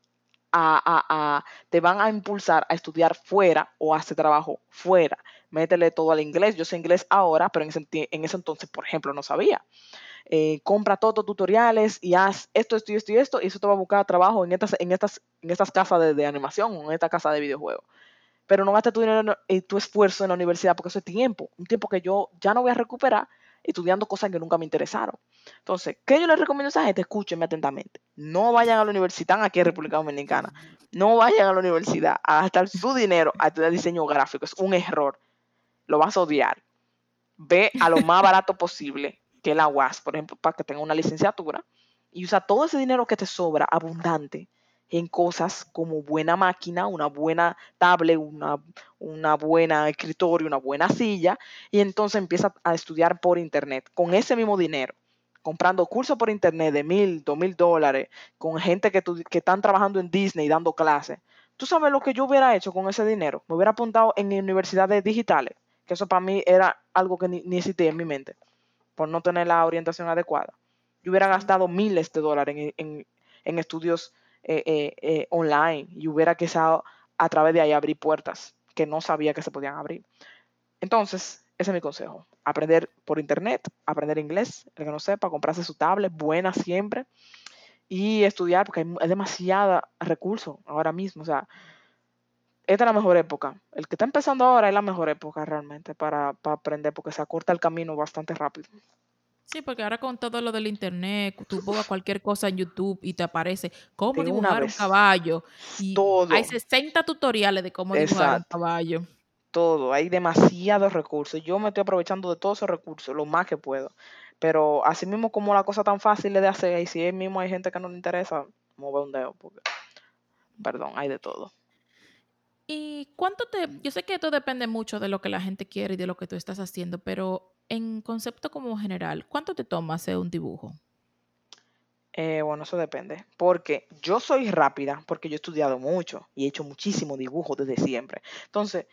S2: a, te van a impulsar a estudiar fuera o a hacer trabajo fuera. Métele todo al inglés. Yo sé inglés ahora, pero en ese, en ese entonces, por ejemplo, no sabía. Eh, compra todos los tutoriales y haz esto, esto y esto y esto, y eso te va a buscar trabajo en estas, en estas, en estas casas de, de animación en esta casa de videojuegos. Pero no gastes tu dinero y tu esfuerzo en la universidad porque eso es tiempo, un tiempo que yo ya no voy a recuperar estudiando cosas que nunca me interesaron. Entonces, ¿qué yo les recomiendo a esa gente? Escúchenme atentamente. No vayan a la universidad aquí en República Dominicana. No vayan a la universidad a gastar su dinero a estudiar diseño gráfico. Es un error. Lo vas a odiar. Ve a lo más barato posible, que la UAS, por ejemplo, para que tenga una licenciatura, y usa todo ese dinero que te sobra, abundante, en cosas como buena máquina, una buena tablet, una, una buena escritorio, una buena silla, y entonces empieza a estudiar por internet con ese mismo dinero, comprando cursos por internet de mil, dos mil dólares, con gente que, que están trabajando en Disney dando clases. ¿Tú sabes lo que yo hubiera hecho con ese dinero? Me hubiera apuntado en universidades digitales, que eso para mí era algo que ni, existía en mi mente, por no tener la orientación adecuada. Yo hubiera gastado miles de dólares en, en estudios eh, eh, eh, online y hubiera quizá a través de ahí abrir puertas que no sabía que se podían abrir. Entonces, ese es mi consejo. Aprender por internet, aprender inglés, el que no sepa, comprarse su tablet, buena siempre, y estudiar, porque hay, demasiada recursos ahora mismo. O sea, esta es la mejor época. El que está empezando ahora es la mejor época realmente para, para aprender, porque se acorta el camino bastante rápido.
S1: Sí, porque ahora con todo lo del internet, tú pongas cualquier cosa en YouTube y te aparece cómo dibujar un caballo. Y todo. Hay 60 tutoriales de cómo dibujar un caballo.
S2: Todo, hay demasiados recursos. Yo me estoy aprovechando de todos esos recursos, lo más que puedo. Pero así mismo como la cosa tan fácil de hacer, y si es mismo hay gente que no le interesa, mover un dedo, porque, perdón, hay de todo.
S1: ¿Y cuánto te.? Yo sé que esto depende mucho de lo que la gente quiere y de lo que tú estás haciendo, pero en concepto como general, ¿cuánto te toma hacer un dibujo?
S2: Eh, bueno, eso depende. Porque yo soy rápida, porque yo he estudiado mucho y he hecho muchísimo dibujo desde siempre. Entonces,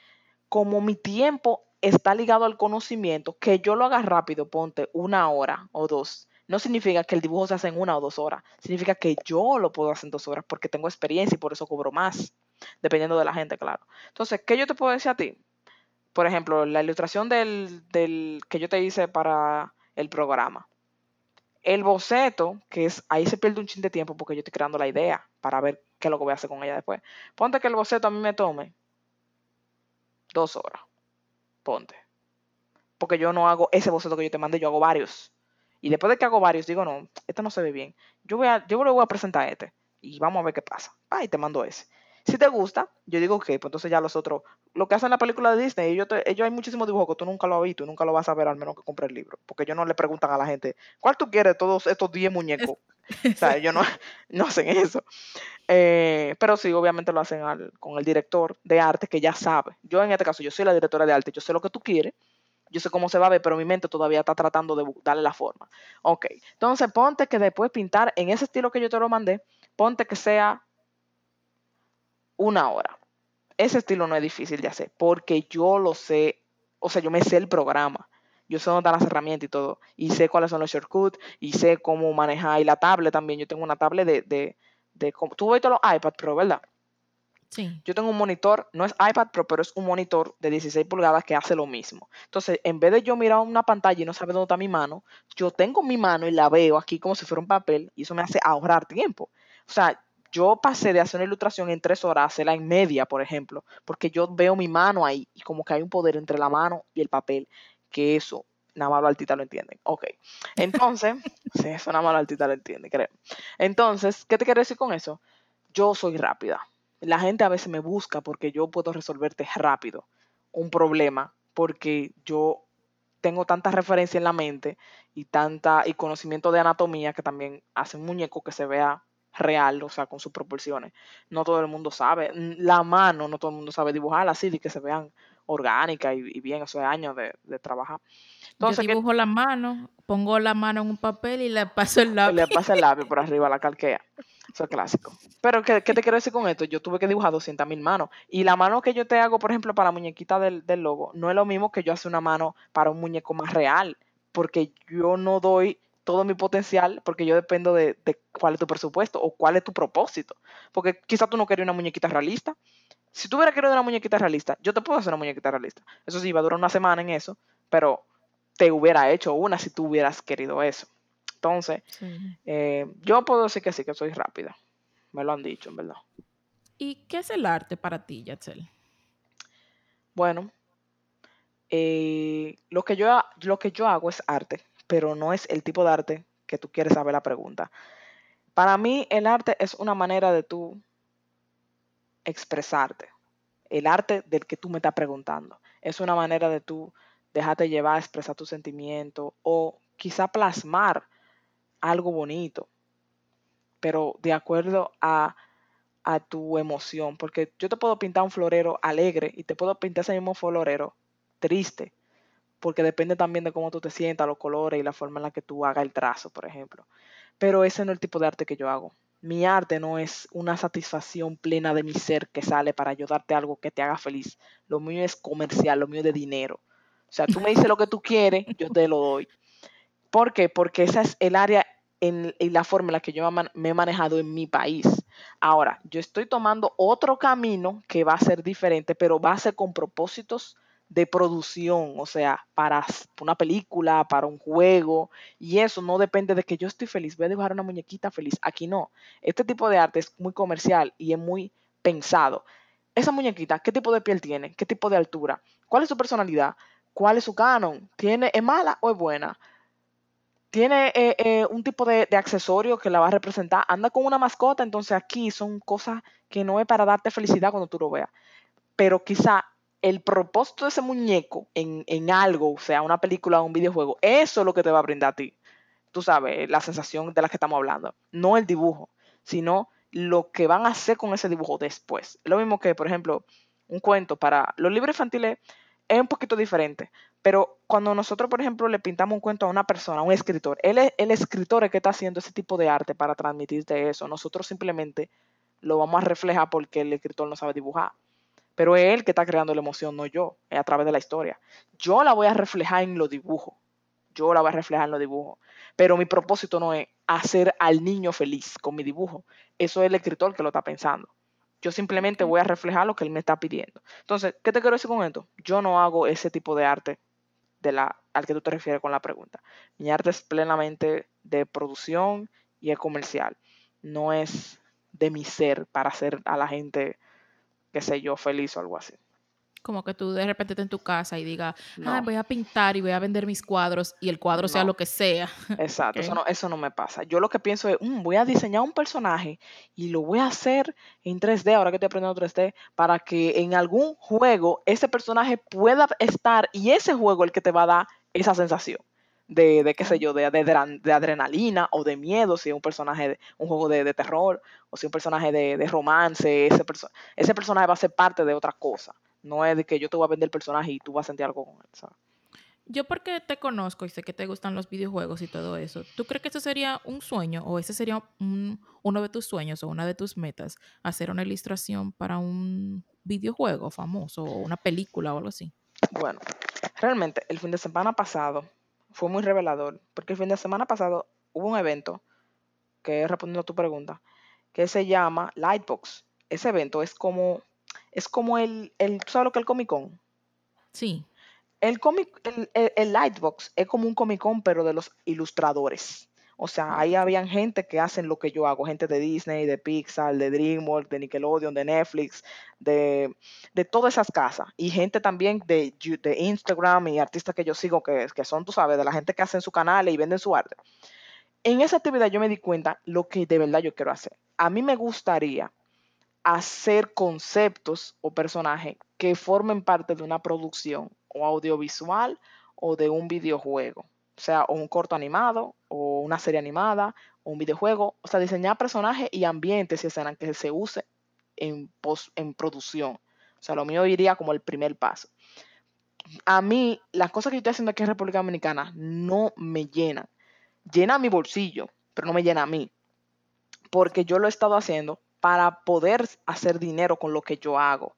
S2: como mi tiempo está ligado al conocimiento, que yo lo haga rápido, ponte una hora o dos, no significa que el dibujo se hace en una o dos horas. Significa que yo lo puedo hacer en dos horas porque tengo experiencia y por eso cobro más, dependiendo de la gente, claro. Entonces, ¿qué yo te puedo decir a ti? Por ejemplo, la ilustración del, del que yo te hice para el programa. El boceto, que es, ahí se pierde un chin de tiempo porque yo estoy creando la idea para ver qué es lo que voy a hacer con ella después. Ponte que el boceto a mí me tome dos horas. Ponte. Porque yo no hago ese boceto que yo te mandé, yo hago varios. Y después de que hago varios, digo, no, este no se ve bien. Yo, voy yo le voy a presentar este. Y vamos a ver qué pasa. Ah, te mando ese. Si te gusta, yo digo, ok, pues entonces ya los otros, lo que hacen en la película de Disney, ellos, ellos hay muchísimos dibujos que tú nunca lo has visto y nunca lo vas a ver al menos que compres el libro. Porque ellos no le preguntan a la gente, ¿cuál tú quieres todos estos 10 muñecos? o sea, ellos no, no hacen eso. Eh, pero sí, obviamente lo hacen con el director de arte que ya sabe. Yo en este caso, yo soy la directora de arte, yo sé lo que tú quieres, yo sé cómo se va a ver, pero mi mente todavía está tratando de darle la forma. Ok, entonces ponte que después pintar en ese estilo que yo te lo mandé, ponte que sea una hora. Ese estilo no es difícil de hacer porque yo lo sé, o sea, yo me sé el programa. Yo sé dónde están las herramientas y todo. Y sé cuáles son los shortcuts y sé cómo manejar. Y la tablet también. Yo tengo una tablet de. de, de tú ves todos los iPad Pro, ¿verdad?
S1: Sí.
S2: Yo tengo un monitor, no es iPad Pro, pero es un monitor de 16 pulgadas que hace lo mismo. Entonces, en vez de yo mirar una pantalla y no saber dónde está mi mano, yo tengo mi mano y la veo aquí como si fuera un papel y eso me hace ahorrar tiempo. O sea, yo pasé de hacer una ilustración en tres horas a hacerla en media, por ejemplo, porque yo veo mi mano ahí y como que hay un poder entre la mano y el papel, que eso nada más los artistas lo entienden. Ok. Entonces, sí, eso nada más los artistas lo entienden, creo. Entonces, ¿qué te quiero decir con eso? Yo soy rápida. La gente a veces me busca porque yo puedo resolverte rápido un problema, porque yo tengo tanta referencia en la mente y tanta y conocimiento de anatomía que también hace un muñeco que se vea real, o sea, con sus proporciones. No todo el mundo sabe. La mano, no todo el mundo sabe dibujarla así, de que se vean orgánicas y, bien, eso es años de, trabajar.
S1: Entonces, Yo dibujo la mano, pongo la mano en un papel y le paso el lápiz.
S2: Le paso el lápiz por arriba, la calquea. Eso es clásico. Pero, ¿qué, te quiero decir con esto? Yo tuve que dibujar 200 mil manos. Y la mano que yo te hago, por ejemplo, para la muñequita del, del logo, no es lo mismo que yo hacer una mano para un muñeco más real. Porque yo no doy todo mi potencial porque yo dependo de, cuál es tu presupuesto o cuál es tu propósito. Porque quizá tú no querías una muñequita realista. Si tú hubieras querido una muñequita realista, yo te puedo hacer una muñequita realista. Eso sí, va a durar una semana en eso, pero te hubiera hecho una si tú hubieras querido eso. Entonces, eh, yo puedo decir que sí, que soy rápida. Me lo han dicho, en verdad.
S1: ¿Y qué es el arte para ti, Yatzel?
S2: Bueno, eh, lo, que yo, lo que yo hago es arte pero no es el tipo de arte que tú quieres saber la pregunta. Para mí el arte es una manera de tú expresarte. El arte del que tú me estás preguntando. Es una manera de tú dejarte llevar, expresar tu sentimiento o quizá plasmar algo bonito, pero de acuerdo a, a, tu emoción. Porque yo te puedo pintar un florero alegre y te puedo pintar ese mismo florero triste porque depende también de cómo tú te sientas, los colores y la forma en la que tú hagas el trazo, por ejemplo. Pero ese no es el tipo de arte que yo hago. Mi arte no es una satisfacción plena de mi ser que sale para ayudarte a algo que te haga feliz. Lo mío es comercial, lo mío es de dinero. O sea, tú me dices lo que tú quieres, yo te lo doy. ¿Por qué? Porque esa es el área en, la forma en la que yo me he manejado en mi país. Ahora, yo estoy tomando otro camino que va a ser diferente, pero va a ser con propósitos de producción, o sea, para una película, para un juego, y eso no depende de que yo estoy feliz, voy a dibujar una muñequita feliz. Aquí no. Este tipo de arte es muy comercial y es muy pensado. Esa muñequita, ¿qué tipo de piel tiene? ¿Qué tipo de altura? ¿Cuál es su personalidad? ¿Cuál es su canon? ¿Tiene, ¿Es mala o es buena? ¿Tiene eh, eh, un tipo de, de accesorio que la va a representar? ¿Anda con una mascota? Entonces aquí son cosas que no es para darte felicidad cuando tú lo veas. Pero quizá el propósito de ese muñeco en, algo, o sea, una película o un videojuego, eso es lo que te va a brindar a ti. tú sabes, la sensación de la que estamos hablando. No el dibujo, sino lo que van a hacer con ese dibujo después. Lo mismo que, por ejemplo, un cuento para los libros infantiles es un poquito diferente, pero cuando nosotros, por ejemplo, le pintamos un cuento a una persona, a un escritor, él es el escritor el que está haciendo ese tipo de arte para transmitirte eso. Nosotros simplemente lo vamos a reflejar porque el escritor no sabe dibujar. Pero es él que está creando la emoción, no yo, a través de la historia. Yo la voy a reflejar en los dibujos. Yo la voy a reflejar en los dibujos. Pero mi propósito no es hacer al niño feliz con mi dibujo. Eso es el escritor que lo está pensando. Yo simplemente voy a reflejar lo que él me está pidiendo. Entonces, ¿qué te quiero decir con esto? Yo no hago ese tipo de arte de la, al que tú te refieres con la pregunta. Mi arte es plenamente de producción y es comercial. No es de mi ser para hacer a la gente, qué sé yo, feliz o algo así.
S1: Como que tú de repente estés en tu casa y digas, ah, voy a pintar y voy a vender mis cuadros y el cuadro sea lo que sea.
S2: Exacto, eso, no, eso no me pasa. Yo lo que pienso es, mm, voy a diseñar un personaje y lo voy a hacer en 3D, ahora que estoy aprendiendo 3D, para que en algún juego ese personaje pueda estar y ese juego es el que te va a dar esa sensación de, de qué sé yo, de, de, adrenalina o de miedo, si es un personaje, de, un juego de, terror, o si es un personaje de, romance, ese, ese personaje va a ser parte de otra cosa. No es de que yo te voy a vender el personaje y tú vas a sentir algo con él, ¿sabes?
S1: Yo porque te conozco y sé que te gustan los videojuegos y todo eso, ¿tú crees que eso sería un sueño o ese sería uno de tus sueños o una de tus metas, hacer una ilustración para un videojuego famoso o una película o algo así?
S2: Bueno, realmente el fin de semana pasado fue muy revelador, porque el fin de semana pasado hubo un evento, que respondiendo a tu pregunta, que se llama Lightbox. Ese evento es como, es como el, el ¿tú sabes lo que es el Comic Con?
S1: Sí.
S2: El, comic, el, el Lightbox es como un Comic Con, pero de los ilustradores. O sea, ahí habían gente que hacen lo que yo hago, gente de Disney, de Pixar, de DreamWorks, de Nickelodeon, de Netflix, de, todas esas casas. Y gente también de, de Instagram y artistas que yo sigo, que, que son, tú sabes, de la gente que hacen su canal y venden su arte. En esa actividad yo me di cuenta lo que de verdad yo quiero hacer. A mí me gustaría hacer conceptos o personajes que formen parte de una producción o audiovisual o de un videojuego sea, o un corto animado, o una serie animada, o un videojuego, o sea, diseñar personajes y ambientes y escenas que se use en, en producción. O sea, lo mío iría como el primer paso. A mí, las cosas que yo estoy haciendo aquí en República Dominicana no me llenan. Llena mi bolsillo, pero no me llena a mí. Porque yo lo he estado haciendo para poder hacer dinero con lo que yo hago.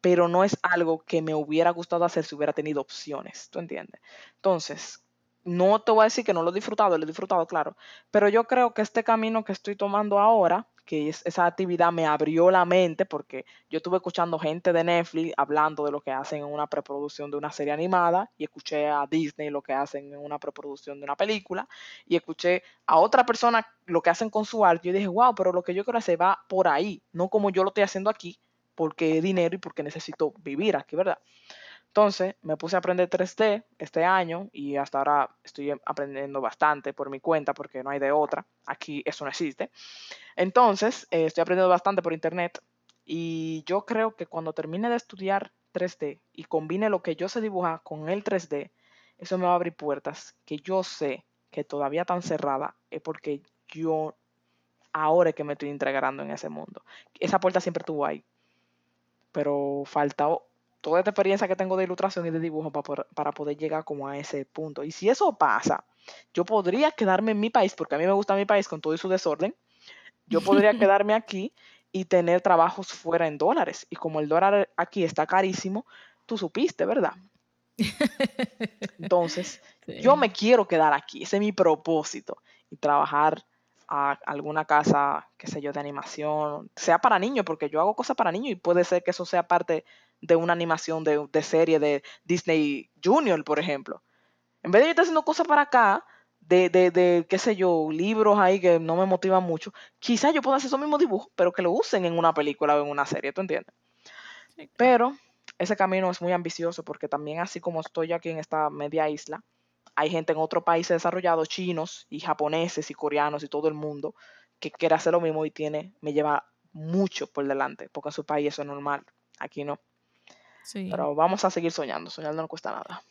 S2: Pero no es algo que me hubiera gustado hacer si hubiera tenido opciones. ¿Tú entiendes? Entonces, no te voy a decir que no lo he disfrutado, lo he disfrutado, claro, pero yo creo que este camino que estoy tomando ahora, que es, esa actividad me abrió la mente porque yo estuve escuchando gente de Netflix hablando de lo que hacen en una preproducción de una serie animada y escuché a Disney lo que hacen en una preproducción de una película y escuché a otra persona lo que hacen con su arte y yo dije, wow, pero lo que yo quiero hacer va por ahí, no como yo lo estoy haciendo aquí porque dinero y porque necesito vivir aquí, ¿verdad? Entonces me puse a aprender 3D este año y hasta ahora estoy aprendiendo bastante por mi cuenta porque no hay de otra. Aquí eso no existe. Entonces eh, estoy aprendiendo bastante por internet y yo creo que cuando termine de estudiar 3D y combine lo que yo sé dibujar con el 3D, eso me va a abrir puertas que yo sé que todavía están cerradas es porque yo ahora es que me estoy integrando en ese mundo. Esa puerta siempre estuvo ahí, pero falta toda esta experiencia que tengo de ilustración y de dibujo para, poder llegar como a ese punto. Y si eso pasa, yo podría quedarme en mi país, porque a mí me gusta mi país con todo su desorden, yo podría quedarme aquí y tener trabajos fuera en dólares. Y como el dólar aquí está carísimo, tú supiste, ¿verdad? Entonces, yo me quiero quedar aquí, ese es mi propósito, y trabajar a alguna casa, qué sé yo, de animación, sea para niños, porque yo hago cosas para niños y puede ser que eso sea parte de una animación de, serie de Disney Junior, por ejemplo. En vez de yo estar haciendo cosas para acá, de, de, qué sé yo, libros ahí que no me motivan mucho, quizás yo pueda hacer esos mismos dibujos, pero que lo usen en una película o en una serie, ¿tú entiendes? Pero ese camino es muy ambicioso porque también así como estoy aquí en esta media isla, hay gente en otros países desarrollados, chinos y japoneses y coreanos y todo el mundo, que quiere hacer lo mismo y tiene, me lleva mucho por delante, porque en su país eso es normal, aquí no. Pero vamos a seguir soñando, soñando no cuesta nada.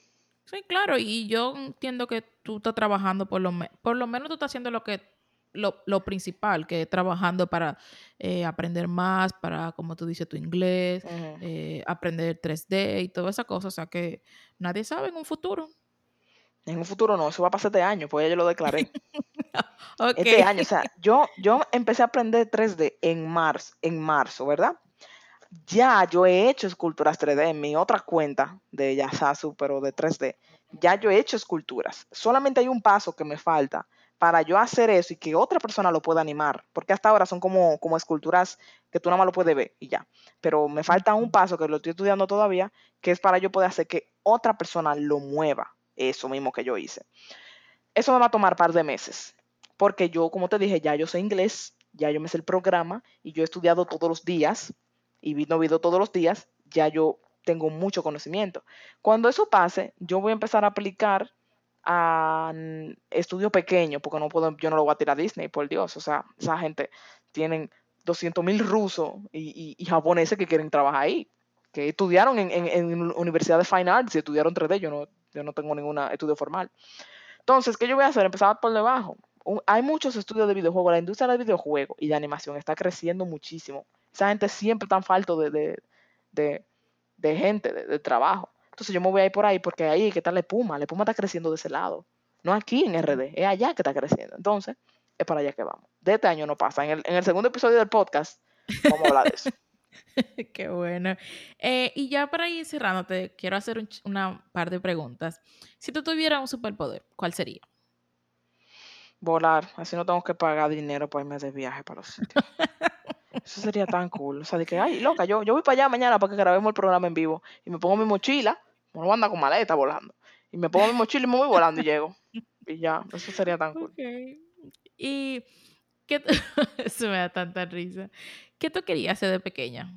S1: Sí, claro, y yo entiendo que tú estás trabajando por lo menos, por lo menos tú estás haciendo lo que lo, principal, que es trabajando para eh, aprender más, para, como tú dices, tu inglés, eh, aprender 3D y toda esa cosa. O sea que nadie sabe en un futuro.
S2: En un futuro no, eso va a pasar este año, pues ya yo lo declaré. Este año, o sea, yo, yo empecé a aprender 3D en marzo, en marzo, ¿verdad? Ya yo he hecho esculturas 3D en mi otra cuenta de Yasasu, pero de 3D. Ya yo he hecho esculturas. Solamente hay un paso que me falta para yo hacer eso y que otra persona lo pueda animar, porque hasta ahora son como, como esculturas que tú nada más lo puedes ver y ya. Pero me falta un paso que lo estoy estudiando todavía, que es para yo poder hacer que otra persona lo mueva, eso mismo que yo hice. Eso me va a tomar par de meses, porque yo, como te dije, ya yo sé inglés, ya yo me sé el programa y yo he estudiado todos los días y viendo video todos los días, ya yo tengo mucho conocimiento. Cuando eso pase, yo voy a empezar a aplicar a estudio pequeño, porque no puedo, yo no lo voy a tirar a Disney, por Dios. O sea, esa gente tienen 200 mil rusos y, japoneses que quieren trabajar ahí, que estudiaron en, en, en, Universidad Fine Arts y estudiaron 3D. Yo no, yo no tengo ningún estudio formal. Entonces, ¿qué yo voy a hacer? Empezar por debajo. Hay muchos estudios de videojuegos. La industria del videojuego y de animación está creciendo muchísimo. Esa gente siempre está falto de, de, de, gente, de, trabajo. Entonces yo me voy a ir por ahí porque ahí que está la espuma. La espuma está creciendo de ese lado. No aquí en RD, es allá que está creciendo. Entonces, es para allá que vamos. De este año no pasa. En el, en el segundo episodio del podcast vamos a hablar de eso.
S1: Qué bueno. Eh, y ya para ir cerrándote, quiero hacer una par de preguntas. Si tú tuvieras un superpoder, ¿cuál sería?
S2: Volar, así no tengo que pagar dinero para irme de viaje para los sitios. Eso sería tan cool. O sea, de que, ay, loca, yo, yo voy para allá mañana para que grabemos el programa en vivo. Y me pongo mi mochila, no voy a andar con maleta volando. Y me pongo mi mochila y me voy volando y llego. Y ya, eso sería tan cool.
S1: Y ¿qué eso me da tanta risa. ¿Qué tú querías hacer de pequeña?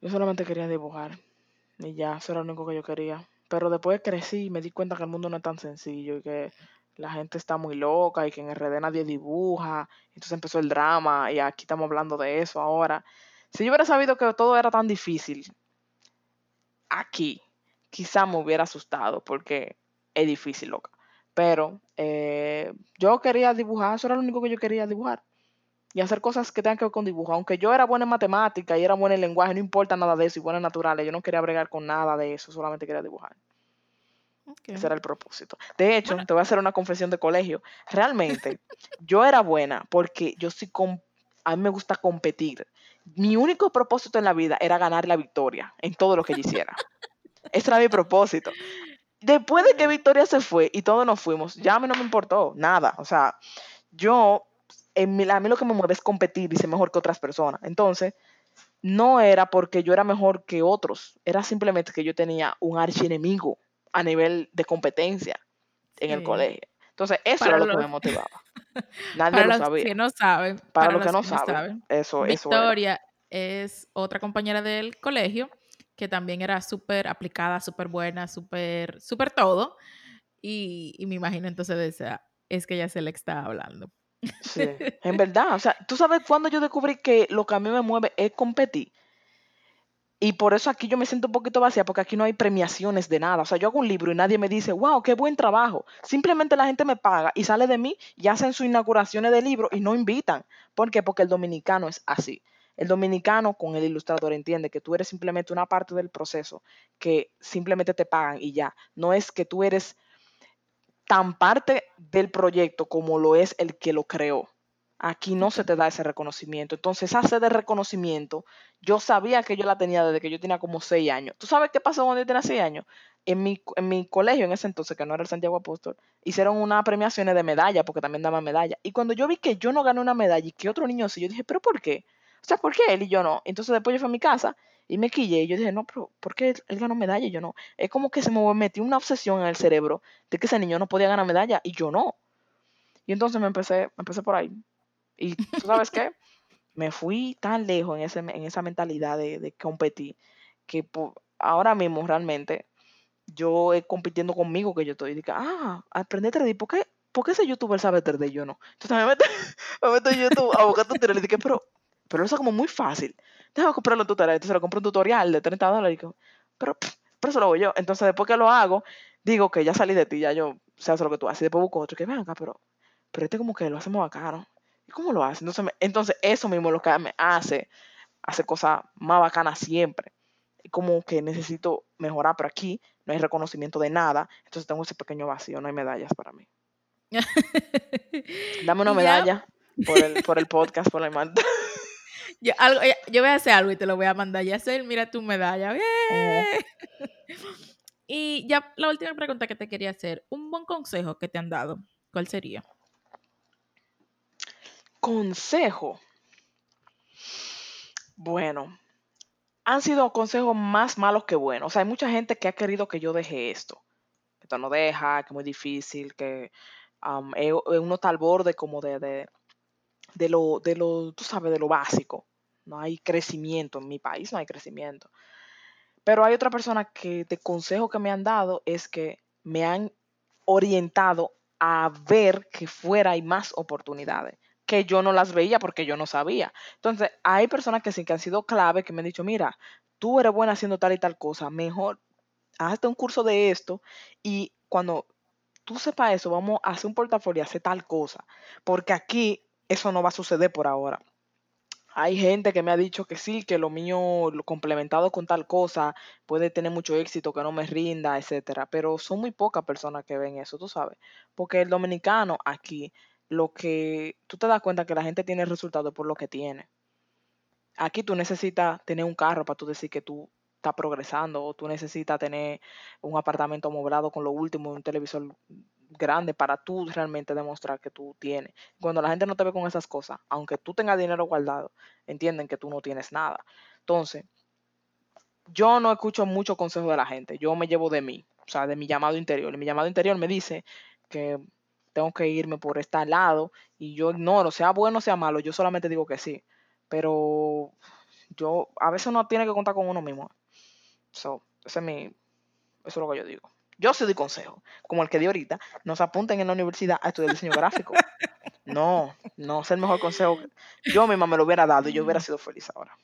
S2: Yo solamente quería dibujar. Y ya, eso era lo único que yo quería. Pero después crecí y me di cuenta que el mundo no es tan sencillo y que la gente está muy loca y que en RD nadie dibuja. Entonces empezó el drama y aquí estamos hablando de eso ahora. Si yo hubiera sabido que todo era tan difícil aquí, quizá me hubiera asustado porque es difícil, loca. Pero eh, yo quería dibujar, eso era lo único que yo quería dibujar. Y hacer cosas que tengan que ver con dibujo. Aunque yo era buena en matemática y era buena en lenguaje, no importa nada de eso, y buena en naturales, yo no quería bregar con nada de eso, solamente quería dibujar. Ese era el propósito. De hecho, te voy a hacer una confesión de colegio. Realmente, yo era buena porque yo sí, a mí me gusta competir. Mi único propósito en la vida era ganar la victoria en todo lo que yo hiciera. Ese era mi propósito. Después de que Victoria se fue y todos nos fuimos, ya a mí no me importó nada. O sea, yo, en mi, a mí lo que me mueve es competir y ser mejor que otras personas. Entonces, no era porque yo era mejor que otros, era simplemente que yo tenía un archienemigo a nivel de competencia en el colegio. Entonces, eso era lo que me motivaba.
S1: Nadie para lo los sabía. Que no saben,
S2: para, los, que no saben, eso,
S1: Victoria es otra compañera del colegio que también era súper aplicada, súper buena, súper, súper todo. Y, y, me imagino entonces de esa, es que ella se le está hablando.
S2: Sí, en verdad. O sea, tú sabes cuando yo descubrí que lo que a mí me mueve es competir. Y por eso aquí yo me siento un poquito vacía, porque aquí no hay premiaciones de nada. O sea, yo hago un libro y nadie me dice, wow, qué buen trabajo. Simplemente la gente me paga y sale de mí y hacen sus inauguraciones de libro y no invitan. ¿Por qué? Porque el dominicano es así. El dominicano con el ilustrador entiende que tú eres simplemente una parte del proceso, que simplemente te pagan y ya. No es que tú eres tan parte del proyecto como lo es el que lo creó. Aquí no se te da ese reconocimiento. Entonces, esa sed de reconocimiento, yo sabía que yo la tenía desde que yo tenía como seis años. ¿Tú sabes qué pasó cuando yo tenía seis años? En mi, en mi colegio, en ese entonces, que no era el Santiago Apóstol, hicieron unas premiaciones de medalla, porque también daban medalla. Y cuando yo vi que yo no gané una medalla y que otro niño sí, yo dije, ¿pero por qué? O sea, ¿por qué él y yo no? Entonces después yo fui a mi casa y me quillé y yo dije, no, pero ¿por qué él, ganó medalla y yo no? Es como que se me metió una obsesión en el cerebro de que ese niño no podía ganar medalla y yo no. Y entonces me empecé, me empecé por ahí. Y tú sabes qué? Me fui tan lejos en, ese, en esa mentalidad de, competir que ahora mismo realmente yo he compitiendo conmigo que yo estoy. Digo, ah, aprende 3D. ¿Por qué, ¿Por qué ese youtuber sabe 3D y yo no? Entonces me meto, me meto en YouTube a buscar tutoriales y dije, pero, pero eso es como muy fácil. Déjame comprarlo en tutorial. Entonces lo compré un tutorial de 30 dólares. Y digo, pero pero eso lo hago yo. Entonces, después que lo hago, digo que ya salí de ti, ya yo sé hacer lo que tú haces. Y después busco otro que venga, pero, pero este como que lo hacemos bacano. ¿Y cómo lo hace? Entonces, entonces eso mismo es lo que me hace, hace cosas más bacanas siempre. Como que necesito mejorar, pero aquí no hay reconocimiento de nada. Entonces tengo ese pequeño vacío, no hay medallas para mí. Dame una medalla por el, por el podcast, por la imagen.
S1: Yo, algo, eh, yo voy a hacer algo y te lo voy a mandar. Ya sé, mira tu medalla. y ya la última pregunta que te quería hacer. Un buen consejo que te han dado, ¿cuál sería?
S2: Consejo. Bueno, han sido consejos más malos que buenos. O sea, hay mucha gente que ha querido que yo deje esto. Que tú no deja, que es muy difícil, que uno está al borde como de, de lo, de lo, tú sabes, de lo básico. No hay crecimiento en mi país, no hay crecimiento. Pero hay otra persona que de consejo que me han dado es que me han orientado a ver que fuera hay más oportunidades, que yo no las veía porque yo no sabía. Entonces, hay personas que sí que han sido clave, que me han dicho, mira, tú eres buena haciendo tal y tal cosa, mejor hazte un curso de esto y cuando tú sepas eso, vamos a hacer un portafolio, hacer tal cosa, porque aquí eso no va a suceder por ahora. Hay gente que me ha dicho que sí, que lo mío lo complementado con tal cosa puede tener mucho éxito, que no me rinda, etcétera, pero son muy pocas personas que ven eso, tú sabes, porque el dominicano aquí lo que tú te das cuenta que la gente tiene resultados por lo que tiene. Aquí tú necesitas tener un carro para tú decir que tú estás progresando o tú necesitas tener un apartamento amoblado con lo último, un televisor grande para tú realmente demostrar que tú tienes. Cuando la gente no te ve con esas cosas, aunque tú tengas dinero guardado, entienden que tú no tienes nada. Entonces, yo no escucho mucho consejo de la gente, yo me llevo de mí, o sea, de mi llamado interior. Y mi llamado interior me dice que tengo que irme por este lado y yo ignoro, sea bueno o sea malo, yo solamente digo que sí. Pero yo, a veces uno tiene que contar con uno mismo. So, ese es mi, eso es lo que yo digo. Yo sí doy consejo, como el que di ahorita, no se apunten en la universidad a estudiar diseño gráfico. No, no es el mejor consejo. Yo misma me lo hubiera dado y yo hubiera sido feliz ahora.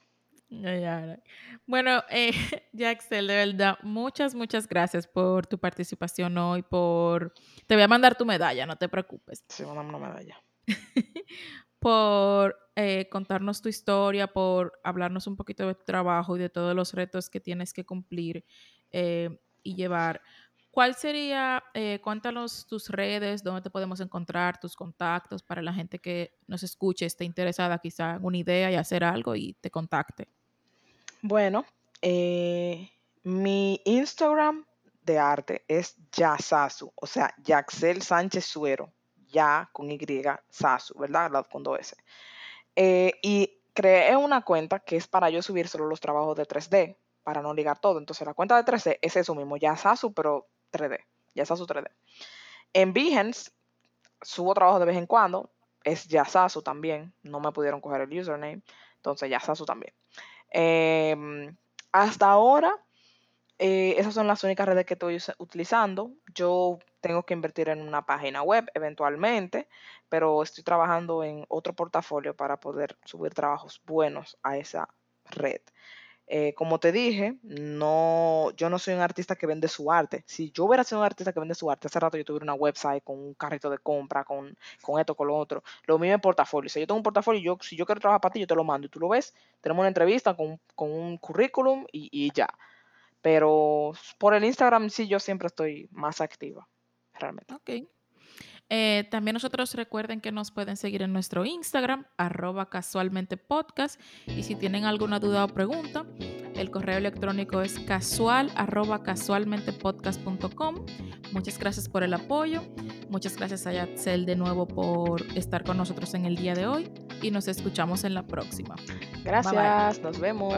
S1: Bueno, eh, Jaxel, de verdad, muchas, muchas gracias por tu participación hoy, por... Te voy a mandar tu medalla, no te preocupes.
S2: Sí, mandame una medalla.
S1: por eh, contarnos tu historia, por hablarnos un poquito de tu trabajo y de todos los retos que tienes que cumplir eh, y llevar. ¿Cuál sería, eh, cuéntanos tus redes, dónde te podemos encontrar, tus contactos para la gente que nos escuche, esté interesada quizá en una idea y hacer algo y te contacte?
S2: Bueno, eh, mi Instagram de arte es Yasasu, o sea, Yaxel Sánchez Suero, ya con Y, Sasu, ¿verdad? Con dos S. Eh, y creé una cuenta que es para yo subir solo los trabajos de 3D, para no ligar todo. Entonces la cuenta de 3D es eso mismo, Yasasu, pero 3D, Yasasu 3D. En Behance subo trabajo de vez en cuando, es Yasasu también, no me pudieron coger el username, entonces Yasasu también. Em, hasta ahora, eh, esas son las únicas redes que estoy utilizando. Yo tengo que invertir en una página web eventualmente, pero estoy trabajando en otro portafolio para poder subir trabajos buenos a esa red. Eh, como te dije, no, yo no soy un artista que vende su arte. Si yo hubiera sido un artista que vende su arte, hace rato yo tuviera una website con un carrito de compra, con, con esto, con lo otro. Lo mismo en portafolio. Si yo tengo un portafolio, yo, si yo quiero trabajar para ti, yo te lo mando y tú lo ves. Tenemos una entrevista con, un currículum y, y ya. Pero por el Instagram sí yo siempre estoy más activa, realmente.
S1: Ok. Eh, también nosotros recuerden que nos pueden seguir en nuestro Instagram, arroba casualmente podcast. Y si tienen alguna duda o pregunta, el correo electrónico es casual arroba casualmentepodcast.com. Muchas gracias por el apoyo. Muchas gracias a Yatzel de nuevo por estar con nosotros en el día de hoy. Y nos escuchamos en la próxima.
S2: Gracias, nos vemos.